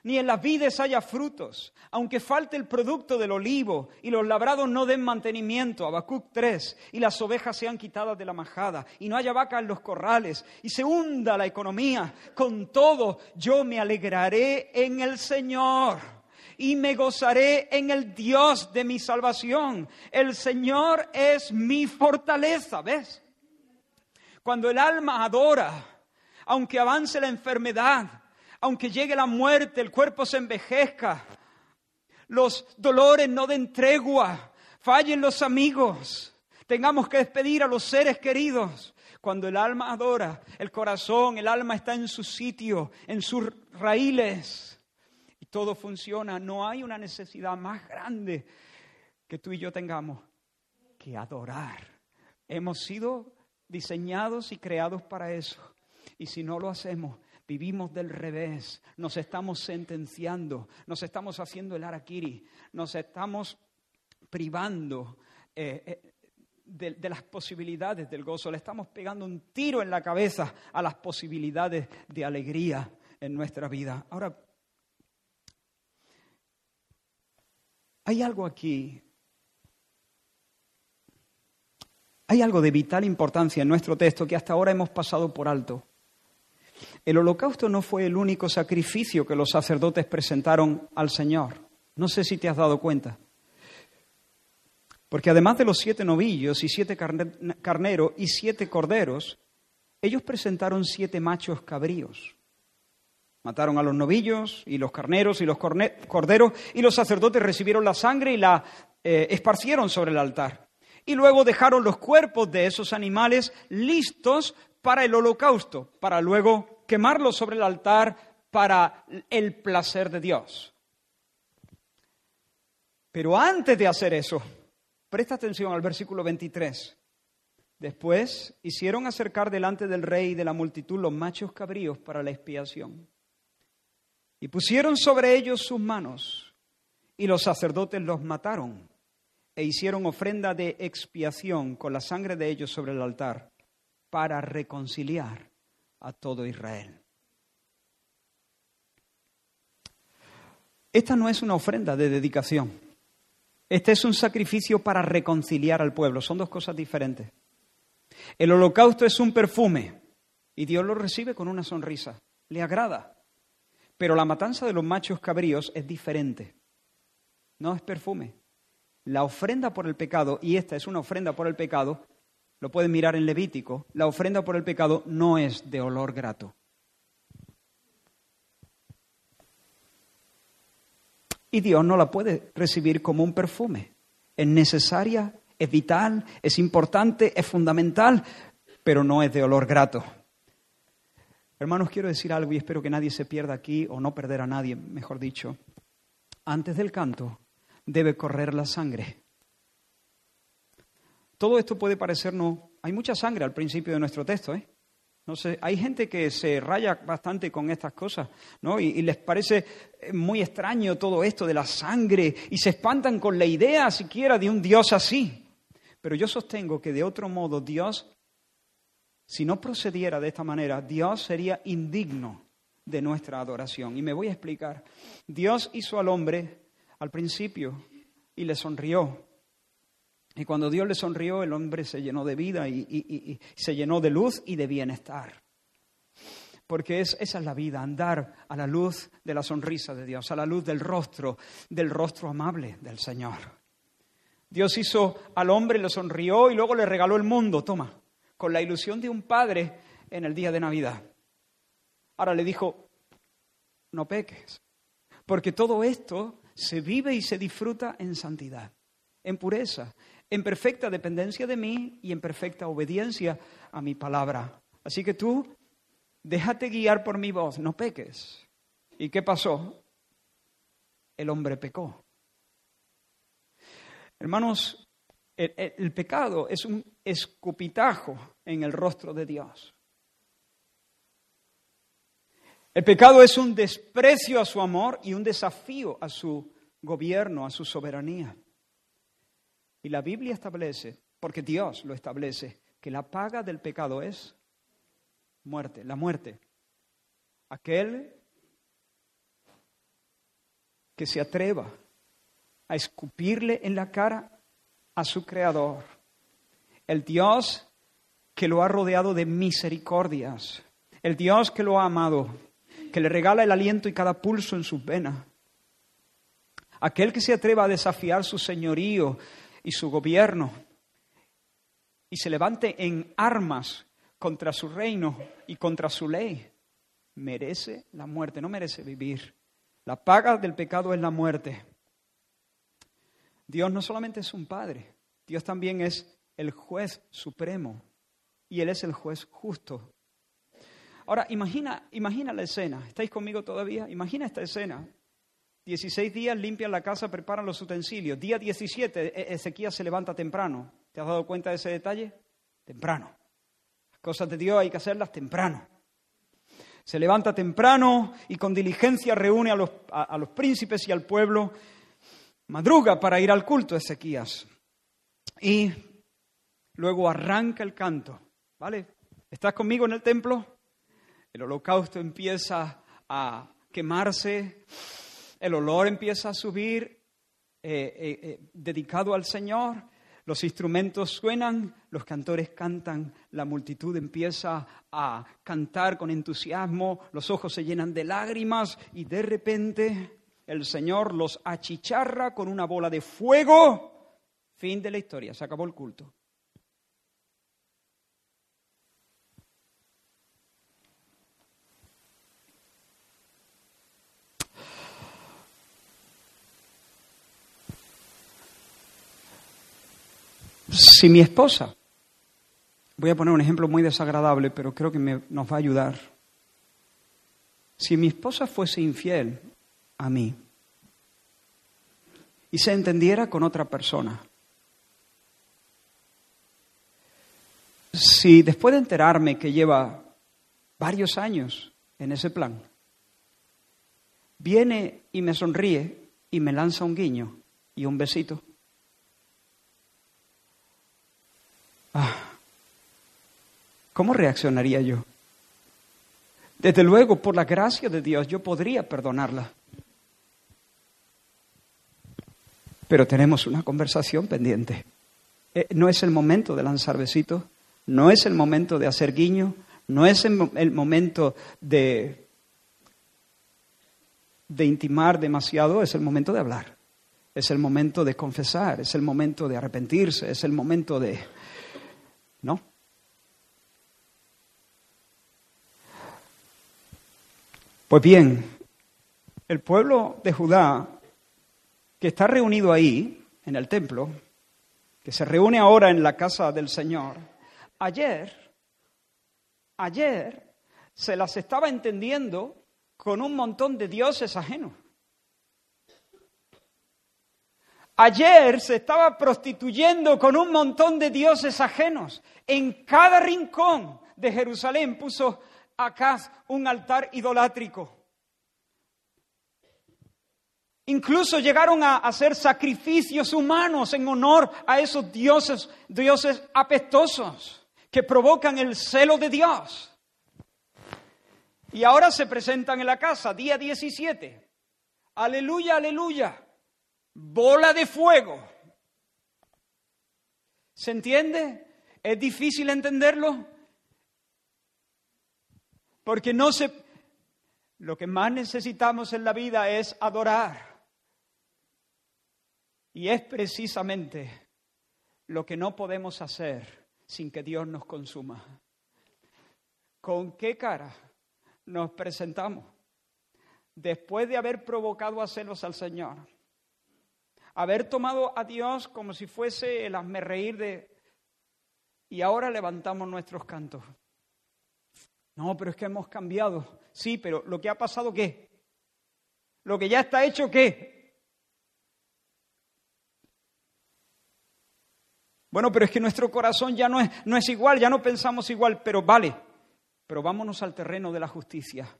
ni en las vides haya frutos, aunque falte el producto del olivo y los labrados no den mantenimiento, Habacuc 3, y las ovejas sean quitadas de la majada, y no haya vaca en los corrales, y se hunda la economía, con todo yo me alegraré en el Señor y me gozaré en el Dios de mi salvación. El Señor es mi fortaleza, ¿ves? Cuando el alma adora, aunque avance la enfermedad, aunque llegue la muerte, el cuerpo se envejezca, los dolores no den tregua, fallen los amigos, tengamos que despedir a los seres queridos. Cuando el alma adora, el corazón, el alma está en su sitio, en sus raíles, y todo funciona, no hay una necesidad más grande que tú y yo tengamos que adorar. Hemos sido diseñados y creados para eso. Y si no lo hacemos, vivimos del revés, nos estamos sentenciando, nos estamos haciendo el araquiri, nos estamos privando eh, eh, de, las posibilidades del gozo, le estamos pegando un tiro en la cabeza a las posibilidades de alegría en nuestra vida. Ahora, hay algo aquí Hay algo de vital importancia en nuestro texto que hasta ahora hemos pasado por alto. El holocausto no fue el único sacrificio que los sacerdotes presentaron al Señor. No sé si te has dado cuenta. Porque además de los siete novillos y siete carneros y siete corderos, ellos presentaron siete machos cabríos. Mataron a los novillos y los carneros y los corderos y los sacerdotes recibieron la sangre y la eh, esparcieron sobre el altar y luego dejaron los cuerpos de esos animales listos para el holocausto, para luego quemarlos sobre el altar para el placer de Dios. Pero antes de hacer eso, presta atención al versículo 23. Después hicieron acercar delante del rey y de la multitud los machos cabríos para la expiación. Y pusieron sobre ellos sus manos, y los sacerdotes los mataron e hicieron ofrenda de expiación con la sangre de ellos sobre el altar para reconciliar a todo Israel. Esta no es una ofrenda de dedicación. Este es un sacrificio para reconciliar al pueblo. Son dos cosas diferentes. El holocausto es un perfume y Dios lo recibe con una sonrisa. Le agrada. Pero la matanza de los machos cabríos es diferente. No es perfume, la ofrenda por el pecado, y esta es una ofrenda por el pecado, lo pueden mirar en Levítico, la ofrenda por el pecado no es de olor grato. Y Dios no la puede recibir como un perfume. Es necesaria, es vital, es importante, es fundamental, pero no es de olor grato. Hermanos, quiero decir algo y espero que nadie se pierda aquí o no perder a nadie, mejor dicho. Antes del canto, debe correr la sangre. Todo esto puede parecernos... Hay mucha sangre al principio de nuestro texto, ¿eh? No sé, hay gente que se raya bastante con estas cosas, ¿no? Y, y, les parece eh, muy extraño todo esto de la sangre y se espantan con la idea siquiera de un Dios así. Pero yo sostengo que de otro modo Dios, si no procediera de esta manera, Dios sería indigno de nuestra adoración. Y me voy a explicar. Dios hizo al hombre al principio y le sonrió. Y cuando Dios le sonrió, el hombre se llenó de vida y, se llenó de luz y de bienestar. Porque es, esa es la vida, andar a la luz de la sonrisa de Dios, a la luz del rostro, del rostro amable del Señor. Dios hizo al hombre, le sonrió y luego le regaló el mundo, toma, con la ilusión de un padre en el día de Navidad. Ahora le dijo, no peques, porque todo esto se vive y se disfruta en santidad, en pureza, en perfecta dependencia de mí y en perfecta obediencia a mi palabra. Así que tú, déjate guiar por mi voz, no peques. ¿Y qué pasó? El hombre pecó. Hermanos, el, el pecado es un escupitajo en el rostro de Dios. El pecado es un desprecio a su amor y un desafío a su gobierno, a su soberanía. La Biblia establece, porque Dios lo establece, que la paga del pecado es muerte, la muerte. Aquel que se atreva a escupirle en la cara a su creador, el Dios que lo ha rodeado de misericordias, el Dios que lo ha amado, que le regala el aliento y cada pulso en sus venas, aquel que se atreva a desafiar su señorío y su gobierno y se levante en armas contra su reino y contra su ley, merece la muerte, no merece vivir. La paga del pecado es la muerte. Dios no solamente es un padre, Dios también es el juez supremo y Él es el juez justo. Ahora, imagina, imagina la escena. ¿Estáis conmigo todavía? Imagina esta escena. 16 días limpian la casa, preparan los utensilios. Día 17, e-, Ezequías se levanta temprano. ¿Te has dado cuenta de ese detalle? Temprano. Las cosas de Dios hay que hacerlas temprano. Se levanta temprano y con diligencia reúne a los, a los príncipes y al pueblo. Madruga para ir al culto Ezequías. Y luego arranca el canto. ¿Vale? ¿Estás conmigo en el templo? El holocausto empieza a quemarse el olor empieza a subir eh, eh, eh, dedicado al Señor, los instrumentos suenan, los cantores cantan, la multitud empieza a cantar con entusiasmo, los ojos se llenan de lágrimas y de repente el Señor los achicharra con una bola de fuego. Fin de la historia, se acabó el culto. Si mi esposa, voy a poner un ejemplo muy desagradable, pero creo que nos va a ayudar. Si mi esposa fuese infiel a mí y se entendiera con otra persona, si después de enterarme que lleva varios años en ese plan, viene y me sonríe y me lanza un guiño y un besito, Ah, ¿cómo reaccionaría yo? Desde luego, por la gracia de Dios, yo podría perdonarla. Pero tenemos una conversación pendiente. Eh, no es el momento de lanzar besitos, no es el momento de hacer guiño, no es el, momento de, de intimar demasiado, es el momento de hablar, es el momento de confesar, es el momento de arrepentirse, es el momento de, ¿No? Pues bien, el pueblo de Judá, que está reunido ahí, en el templo, que se reúne ahora en la casa del Señor, ayer, ayer se las estaba entendiendo con un montón de dioses ajenos. Ayer se estaba prostituyendo con un montón de dioses ajenos. En cada rincón de Jerusalén puso Acaz un altar idolátrico. Incluso llegaron a hacer sacrificios humanos en honor a esos dioses, dioses apestosos que provocan el celo de Dios. Y ahora se presentan en la casa, día 17. Aleluya, aleluya bola de fuego. ¿Se entiende? ¿Es difícil entenderlo? Porque no se... Lo que más necesitamos en la vida es adorar. Y es precisamente lo que no podemos hacer sin que Dios nos consuma. ¿Con qué cara nos presentamos después de haber provocado a celos al Señor? Haber tomado a Dios como si fuese el reír de... Y ahora levantamos nuestros cantos. No, pero es que hemos cambiado. Sí, pero lo que ha pasado, ¿qué? Lo que ya está hecho, ¿qué? Bueno, pero es que nuestro corazón ya no es, no es igual, ya no pensamos igual, pero vale, pero vámonos al terreno de la justicia.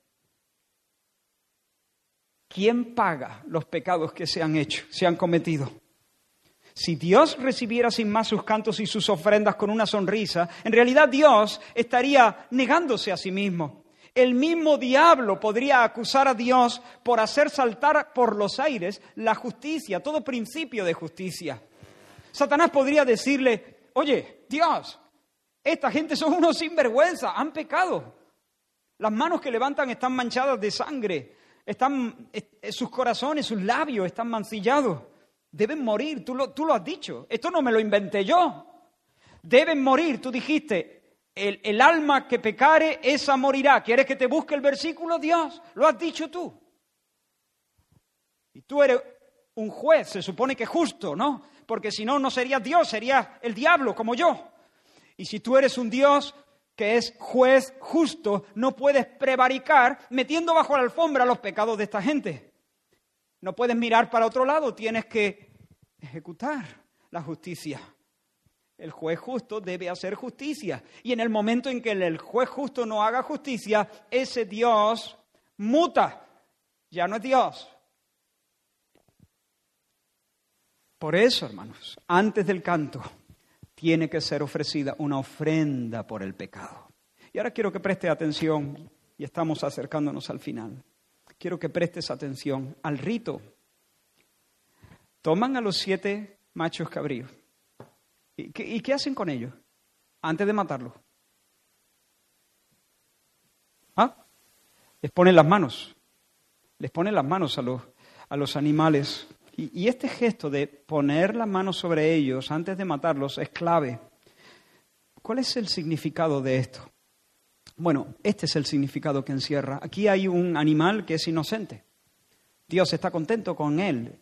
¿Quién paga los pecados que se han hecho, se han cometido? Si Dios recibiera sin más sus cantos y sus ofrendas con una sonrisa, en realidad Dios estaría negándose a sí mismo. El mismo diablo podría acusar a Dios por hacer saltar por los aires la justicia, todo principio de justicia. Satanás podría decirle, oye, Dios, esta gente son unos sinvergüenza, han pecado. Las manos que levantan están manchadas de sangre. Están, sus corazones, sus labios están mancillados. Deben morir, tú lo, tú lo has dicho. Esto no me lo inventé yo. Deben morir, tú dijiste, el, el, alma que pecare, esa morirá. ¿Quieres que te busque el versículo? Dios, lo has dicho tú. Y tú eres un juez, se supone que justo, ¿no? Porque si no, no serías Dios, serías el diablo como yo. Y si tú eres un Dios que es juez justo, no puedes prevaricar metiendo bajo la alfombra los pecados de esta gente. No puedes mirar para otro lado, tienes que ejecutar la justicia. El juez justo debe hacer justicia. Y en el momento en que el juez justo no haga justicia, ese Dios muta. Ya no es Dios. Por eso, hermanos, antes del canto tiene que ser ofrecida una ofrenda por el pecado. Y ahora quiero que preste atención, y estamos acercándonos al final. Quiero que prestes atención al rito. Toman a los siete machos cabríos. ¿Y qué, hacen con ellos antes de matarlos? ¿Ah? Les ponen las manos. Les ponen las manos a los, a los animales y, este gesto de poner la mano sobre ellos antes de matarlos es clave. ¿Cuál es el significado de esto? Bueno, este es el significado que encierra. Aquí hay un animal que es inocente. Dios está contento con él,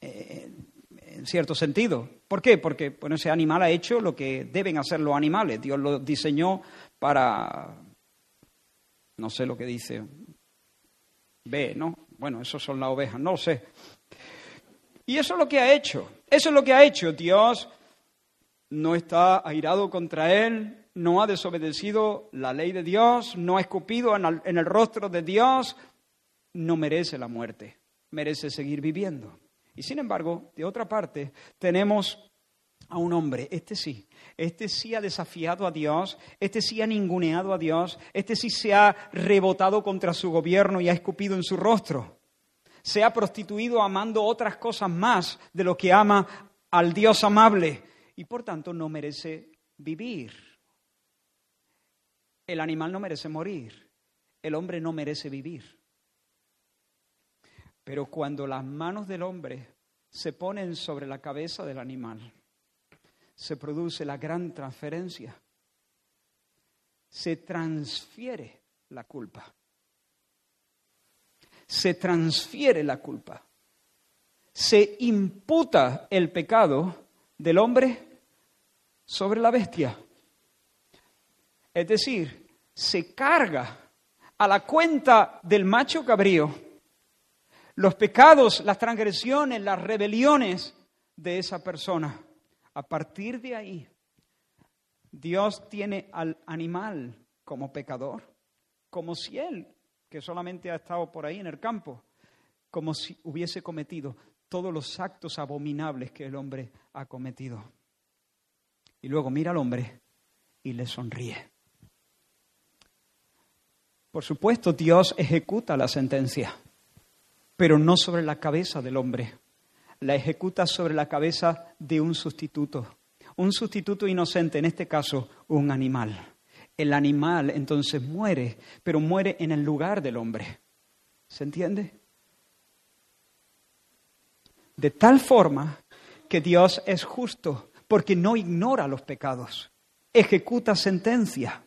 eh, en cierto sentido. ¿Por qué? Porque bueno, ese animal ha hecho lo que deben hacer los animales. Dios lo diseñó para, no sé lo que dice, ve, ¿no? Bueno, esos son las ovejas, no lo sé. Y eso es lo que ha hecho. Eso es lo que ha hecho. Dios no está airado contra él, no ha desobedecido la ley de Dios, no ha escupido en el, rostro de Dios, no merece la muerte, merece seguir viviendo. Y sin embargo, de otra parte, tenemos a un hombre, este sí, este sí ha desafiado a Dios, este sí ha ninguneado a Dios, este sí se ha rebotado contra su gobierno y ha escupido en su rostro se ha prostituido amando otras cosas más de lo que ama al Dios amable y por tanto no merece vivir. El animal no merece morir, el hombre no merece vivir. Pero cuando las manos del hombre se ponen sobre la cabeza del animal, se produce la gran transferencia. Se transfiere la culpa se transfiere la culpa. Se imputa el pecado del hombre sobre la bestia. Es decir, se carga a la cuenta del macho cabrío los pecados, las transgresiones, las rebeliones de esa persona. A partir de ahí, Dios tiene al animal como pecador, como si él que solamente ha estado por ahí en el campo, como si hubiese cometido todos los actos abominables que el hombre ha cometido. Y luego mira al hombre y le sonríe. Por supuesto, Dios ejecuta la sentencia, pero no sobre la cabeza del hombre. La ejecuta sobre la cabeza de un sustituto. Un sustituto inocente, en este caso, un animal el animal entonces muere, pero muere en el lugar del hombre. ¿Se entiende? De tal forma que Dios es justo, porque no ignora los pecados, ejecuta sentencia.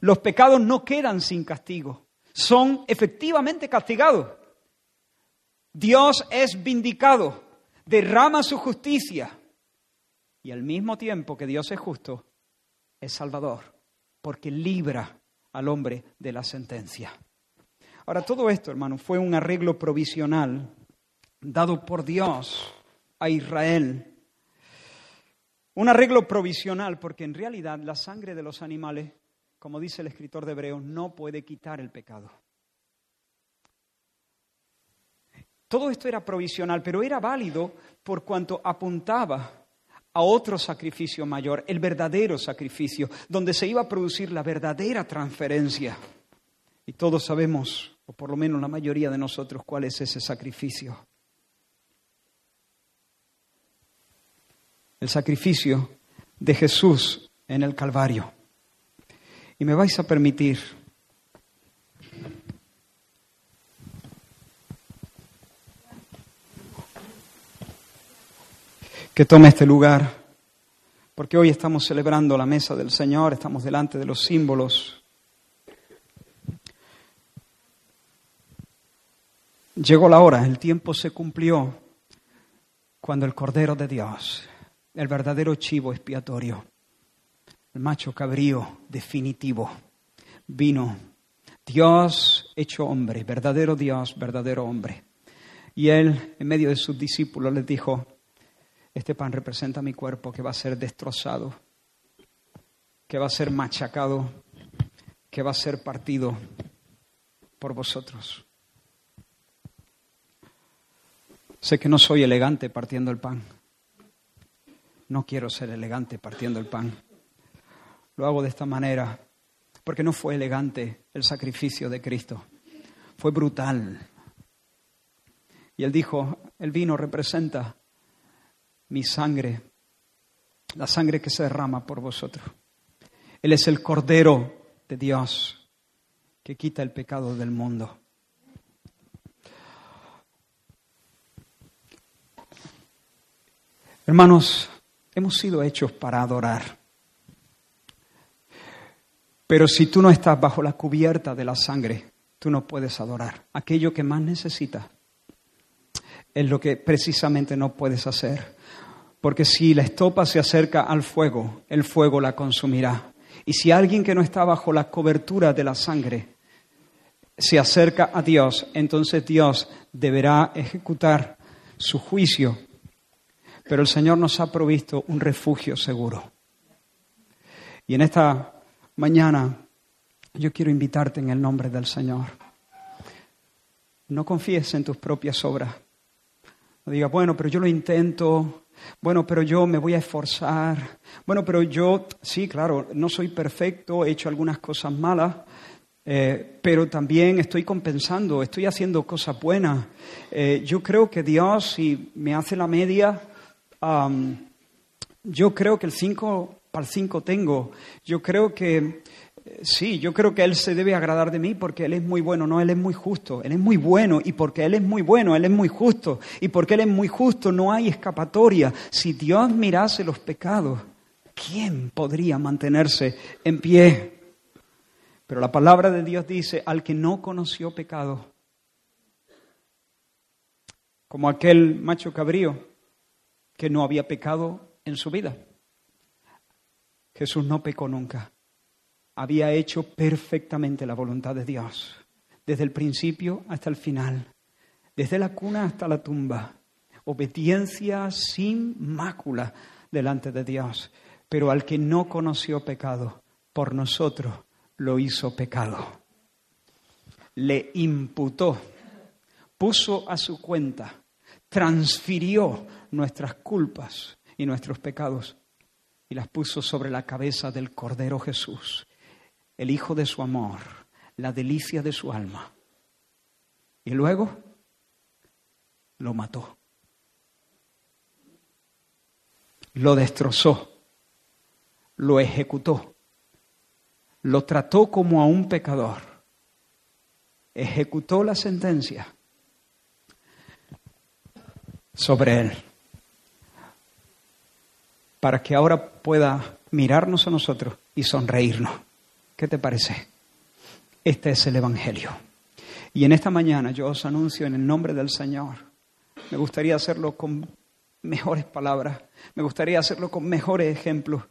Los pecados no quedan sin castigo, son efectivamente castigados. Dios es vindicado, derrama su justicia y al mismo tiempo que Dios es justo, es salvador porque libra al hombre de la sentencia. Ahora, todo esto, hermano, fue un arreglo provisional dado por Dios a Israel. Un arreglo provisional porque en realidad la sangre de los animales, como dice el escritor de Hebreos, no puede quitar el pecado. Todo esto era provisional, pero era válido por cuanto apuntaba a otro sacrificio mayor, el verdadero sacrificio, donde se iba a producir la verdadera transferencia. Y todos sabemos, o por lo menos la mayoría de nosotros, cuál es ese sacrificio. El sacrificio de Jesús en el Calvario. Y me vais a permitir que tome este lugar, porque hoy estamos celebrando la mesa del Señor, estamos delante de los símbolos. Llegó la hora, el tiempo se cumplió cuando el Cordero de Dios, el verdadero chivo expiatorio, el macho cabrío definitivo, vino. Dios hecho hombre, verdadero Dios, verdadero hombre. Y él, en medio de sus discípulos, les dijo, este pan representa mi cuerpo que va a ser destrozado, que va a ser machacado, que va a ser partido por vosotros. Sé que no soy elegante partiendo el pan. No quiero ser elegante partiendo el pan. Lo hago de esta manera porque no fue elegante el sacrificio de Cristo. Fue brutal. Y él dijo, el vino representa mi sangre, la sangre que se derrama por vosotros. Él es el Cordero de Dios que quita el pecado del mundo. Hermanos, hemos sido hechos para adorar. Pero si tú no estás bajo la cubierta de la sangre, tú no puedes adorar. Aquello que más necesitas es lo que precisamente no puedes hacer. Porque si la estopa se acerca al fuego, el fuego la consumirá. Y si alguien que no está bajo la cobertura de la sangre se acerca a Dios, entonces Dios deberá ejecutar su juicio. Pero el Señor nos ha provisto un refugio seguro. Y en esta mañana yo quiero invitarte en el nombre del Señor. No confíes en tus propias obras. No digas, bueno, pero yo lo intento, bueno, pero yo me voy a esforzar. Bueno, pero yo, sí, claro, no soy perfecto, he hecho algunas cosas malas, eh, pero también estoy compensando, estoy haciendo cosas buenas. Eh, yo creo que Dios, si me hace la media, yo creo que el 5 para el 5 tengo. Yo creo que Sí, yo creo que Él se debe agradar de mí porque Él es muy bueno, no, Él es muy justo, Él es muy bueno y porque Él es muy bueno, Él es muy justo y porque Él es muy justo no hay escapatoria. Si Dios mirase los pecados, ¿quién podría mantenerse en pie? Pero la palabra de Dios dice, al que no conoció pecado, como aquel macho cabrío que no había pecado en su vida. Jesús no pecó nunca había hecho perfectamente la voluntad de Dios, desde el principio hasta el final, desde la cuna hasta la tumba, obediencia sin mácula delante de Dios. Pero al que no conoció pecado, por nosotros lo hizo pecado. Le imputó, puso a su cuenta, transfirió nuestras culpas y nuestros pecados y las puso sobre la cabeza del Cordero Jesús el hijo de su amor, la delicia de su alma. Y luego lo mató. Lo destrozó. Lo ejecutó. Lo trató como a un pecador. Ejecutó la sentencia sobre él. Para que ahora pueda mirarnos a nosotros y sonreírnos. ¿Qué te parece? Este es el Evangelio. Y en esta mañana yo os anuncio en el nombre del Señor. Me gustaría hacerlo con mejores palabras, me gustaría hacerlo con mejores ejemplos,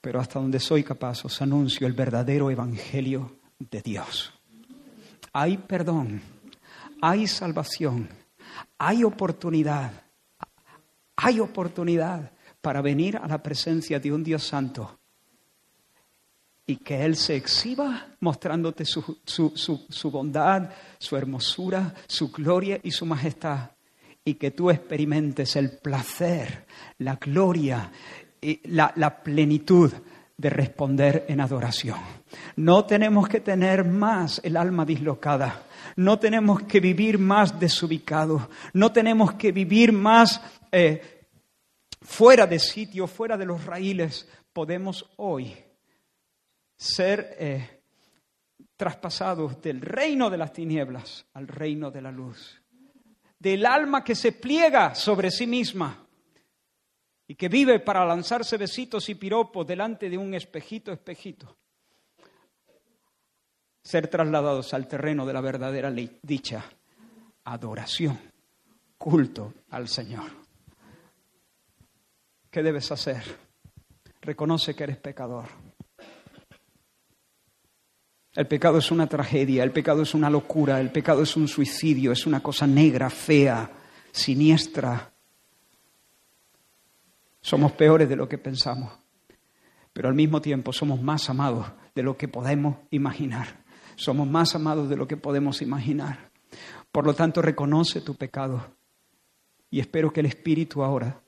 pero hasta donde soy capaz os anuncio el verdadero Evangelio de Dios. Hay perdón, hay salvación, hay oportunidad, hay oportunidad para venir a la presencia de un Dios santo y que Él se exhiba mostrándote su, su, bondad, su hermosura, su gloria y su majestad. Y que tú experimentes el placer, la gloria, y la, la plenitud de responder en adoración. No tenemos que tener más el alma dislocada. No tenemos que vivir más desubicado. No tenemos que vivir más eh, fuera de sitio, fuera de los raíles. Podemos hoy ser eh, traspasados del reino de las tinieblas al reino de la luz, del alma que se pliega sobre sí misma y que vive para lanzarse besitos y piropos delante de un espejito, espejito, ser trasladados al terreno de la verdadera dicha, adoración, culto al Señor. ¿Qué debes hacer? Reconoce que eres pecador. El pecado es una tragedia, el pecado es una locura, el pecado es un suicidio, es una cosa negra, fea, siniestra, somos peores de lo que pensamos, pero al mismo tiempo somos más amados de lo que podemos imaginar. Somos más amados de lo que podemos imaginar. Por lo tanto, reconoce tu pecado y espero que el Espíritu ahora,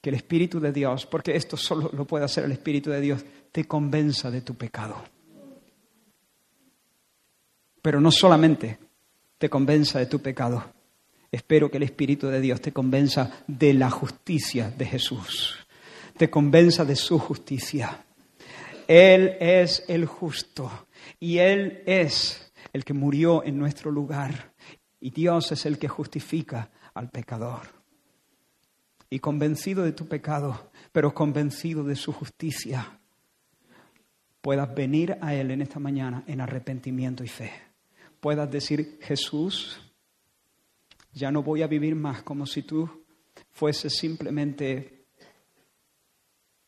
que el Espíritu de Dios, porque esto solo lo puede hacer el Espíritu de Dios, te convenza de tu pecado. Pero no solamente te convenza de tu pecado, Espero que el Espíritu de Dios te convenza de la justicia de Jesús, te convenza de su justicia. Él es el justo y Él es el que murió en nuestro lugar y Dios es el que justifica al pecador. Y convencido de tu pecado, pero convencido de su justicia, puedas venir a Él en esta mañana en arrepentimiento y fe. Puedas decir, Jesús, ya no voy a vivir más como si tú fueses simplemente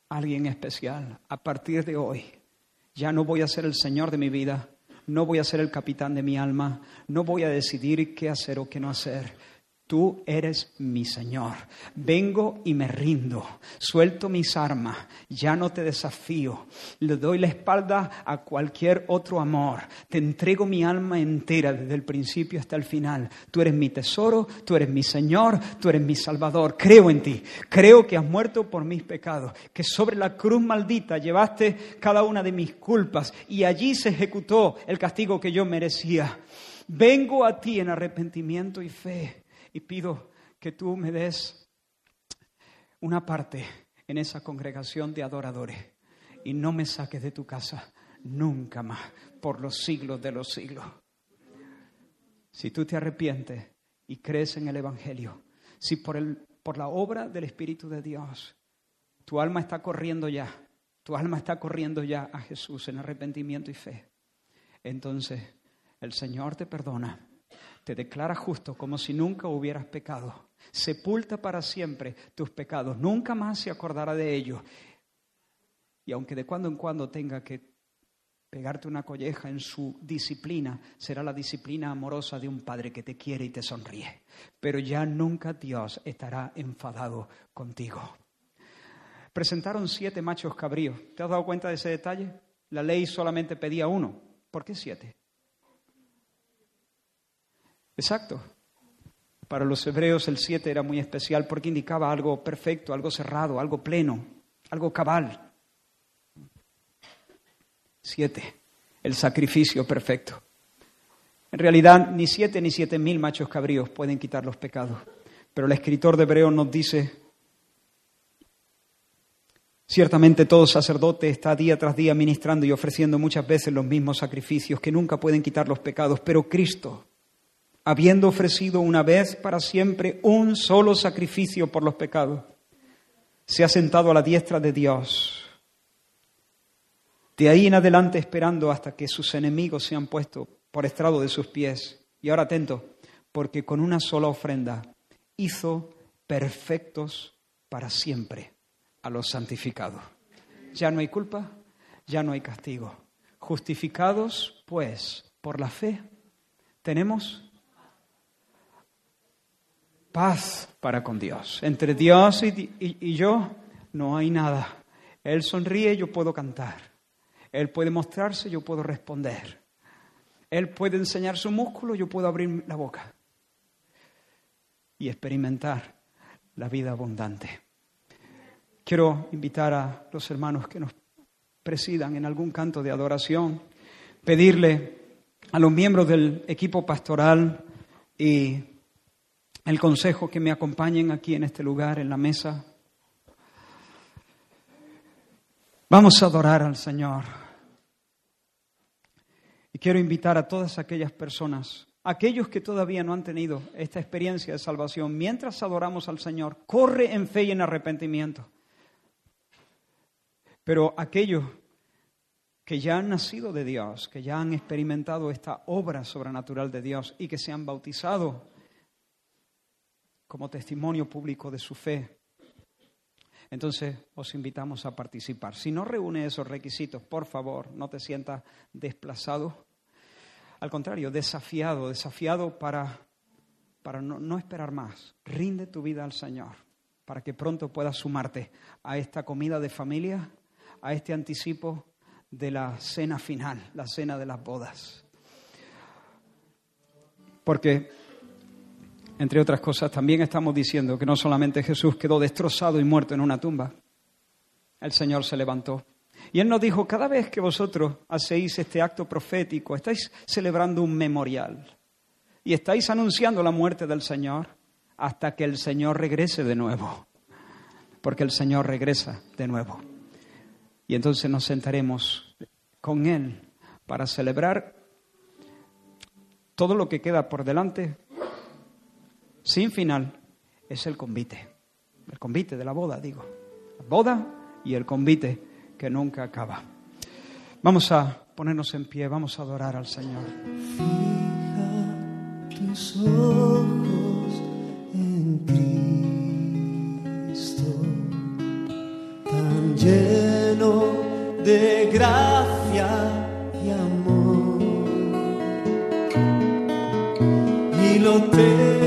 alguien especial. A partir de hoy, ya no voy a ser el Señor de mi vida, no voy a ser el capitán de mi alma, no voy a decidir qué hacer o qué no hacer. Tú eres mi Señor. Vengo y me rindo. Suelto mis armas. Ya no te desafío. Le doy la espalda a cualquier otro amor. Te entrego mi alma entera desde el principio hasta el final. Tú eres mi tesoro, tú eres mi Señor, tú eres mi Salvador. Creo en ti. Creo que has muerto por mis pecados. Que sobre la cruz maldita llevaste cada una de mis culpas y allí se ejecutó el castigo que yo merecía. Vengo a ti en arrepentimiento y fe y pido que tú me des una parte en esa congregación de adoradores y no me saques de tu casa nunca más por los siglos de los siglos. Si tú te arrepientes y crees en el Evangelio, si por, el, por la obra del Espíritu de Dios tu alma está corriendo ya, tu alma está corriendo ya a Jesús en arrepentimiento y fe, entonces el Señor te perdona te declara justo como si nunca hubieras pecado. Sepulta para siempre tus pecados, nunca más se acordará de ellos. Y aunque de cuando en cuando tenga que pegarte una colleja en su disciplina, será la disciplina amorosa de un padre que te quiere y te sonríe. Pero ya nunca Dios estará enfadado contigo. Presentaron siete machos cabríos. ¿Te has dado cuenta de ese detalle? La ley solamente pedía uno. ¿Por qué siete? Exacto. Para los hebreos el siete era muy especial porque indicaba algo perfecto, algo cerrado, algo pleno, algo cabal. Siete, el sacrificio perfecto. En realidad, ni siete ni siete mil machos cabríos pueden quitar los pecados. Pero el escritor de Hebreo nos dice, ciertamente todo sacerdote está día tras día ministrando y ofreciendo muchas veces los mismos sacrificios que nunca pueden quitar los pecados, pero Cristo habiendo ofrecido una vez para siempre un solo sacrificio por los pecados, se ha sentado a la diestra de Dios. De ahí en adelante esperando hasta que sus enemigos sean puestos por estrado de sus pies. Y ahora atento, porque con una sola ofrenda hizo perfectos para siempre a los santificados. Ya no hay culpa, ya no hay castigo. Justificados, pues, por la fe, tenemos paz para con Dios. Entre Dios y, yo no hay nada. Él sonríe, yo puedo cantar. Él puede mostrarse, yo puedo responder. Él puede enseñar su músculo, yo puedo abrir la boca y experimentar la vida abundante. Quiero invitar a los hermanos que nos presidan en algún canto de adoración, pedirle a los miembros del equipo pastoral y el consejo que me acompañen aquí en este lugar, en la mesa. Vamos a adorar al Señor. Y quiero invitar a todas aquellas personas aquellos que todavía no han tenido esta experiencia de salvación, mientras adoramos al Señor, corre en fe y en arrepentimiento. Pero aquellos que ya han nacido de Dios, que ya han experimentado esta obra sobrenatural de Dios y que se han bautizado como testimonio público de su fe, entonces os invitamos a participar. Si no reúne esos requisitos, por favor, no te sientas desplazado. Al contrario, desafiado, desafiado para, para no, no esperar más. Rinde tu vida al Señor para que pronto puedas sumarte a esta comida de familia, a este anticipo de la cena final, la cena de las bodas. Porque, entre otras cosas, también estamos diciendo que no solamente Jesús quedó destrozado y muerto en una tumba, el Señor se levantó. Y Él nos dijo, cada vez que vosotros hacéis este acto profético, estáis celebrando un memorial y estáis anunciando la muerte del Señor hasta que el Señor regrese de nuevo, porque el Señor regresa de nuevo. Y entonces nos sentaremos con Él para celebrar todo lo que queda por delante sin final. Es el convite, el convite de la boda, digo. La boda y el convite que nunca acaba. Vamos a ponernos en pie, vamos a adorar al Señor. Fija tus ojos en Cristo, tan lleno de gracia y amor. Y lo terrenal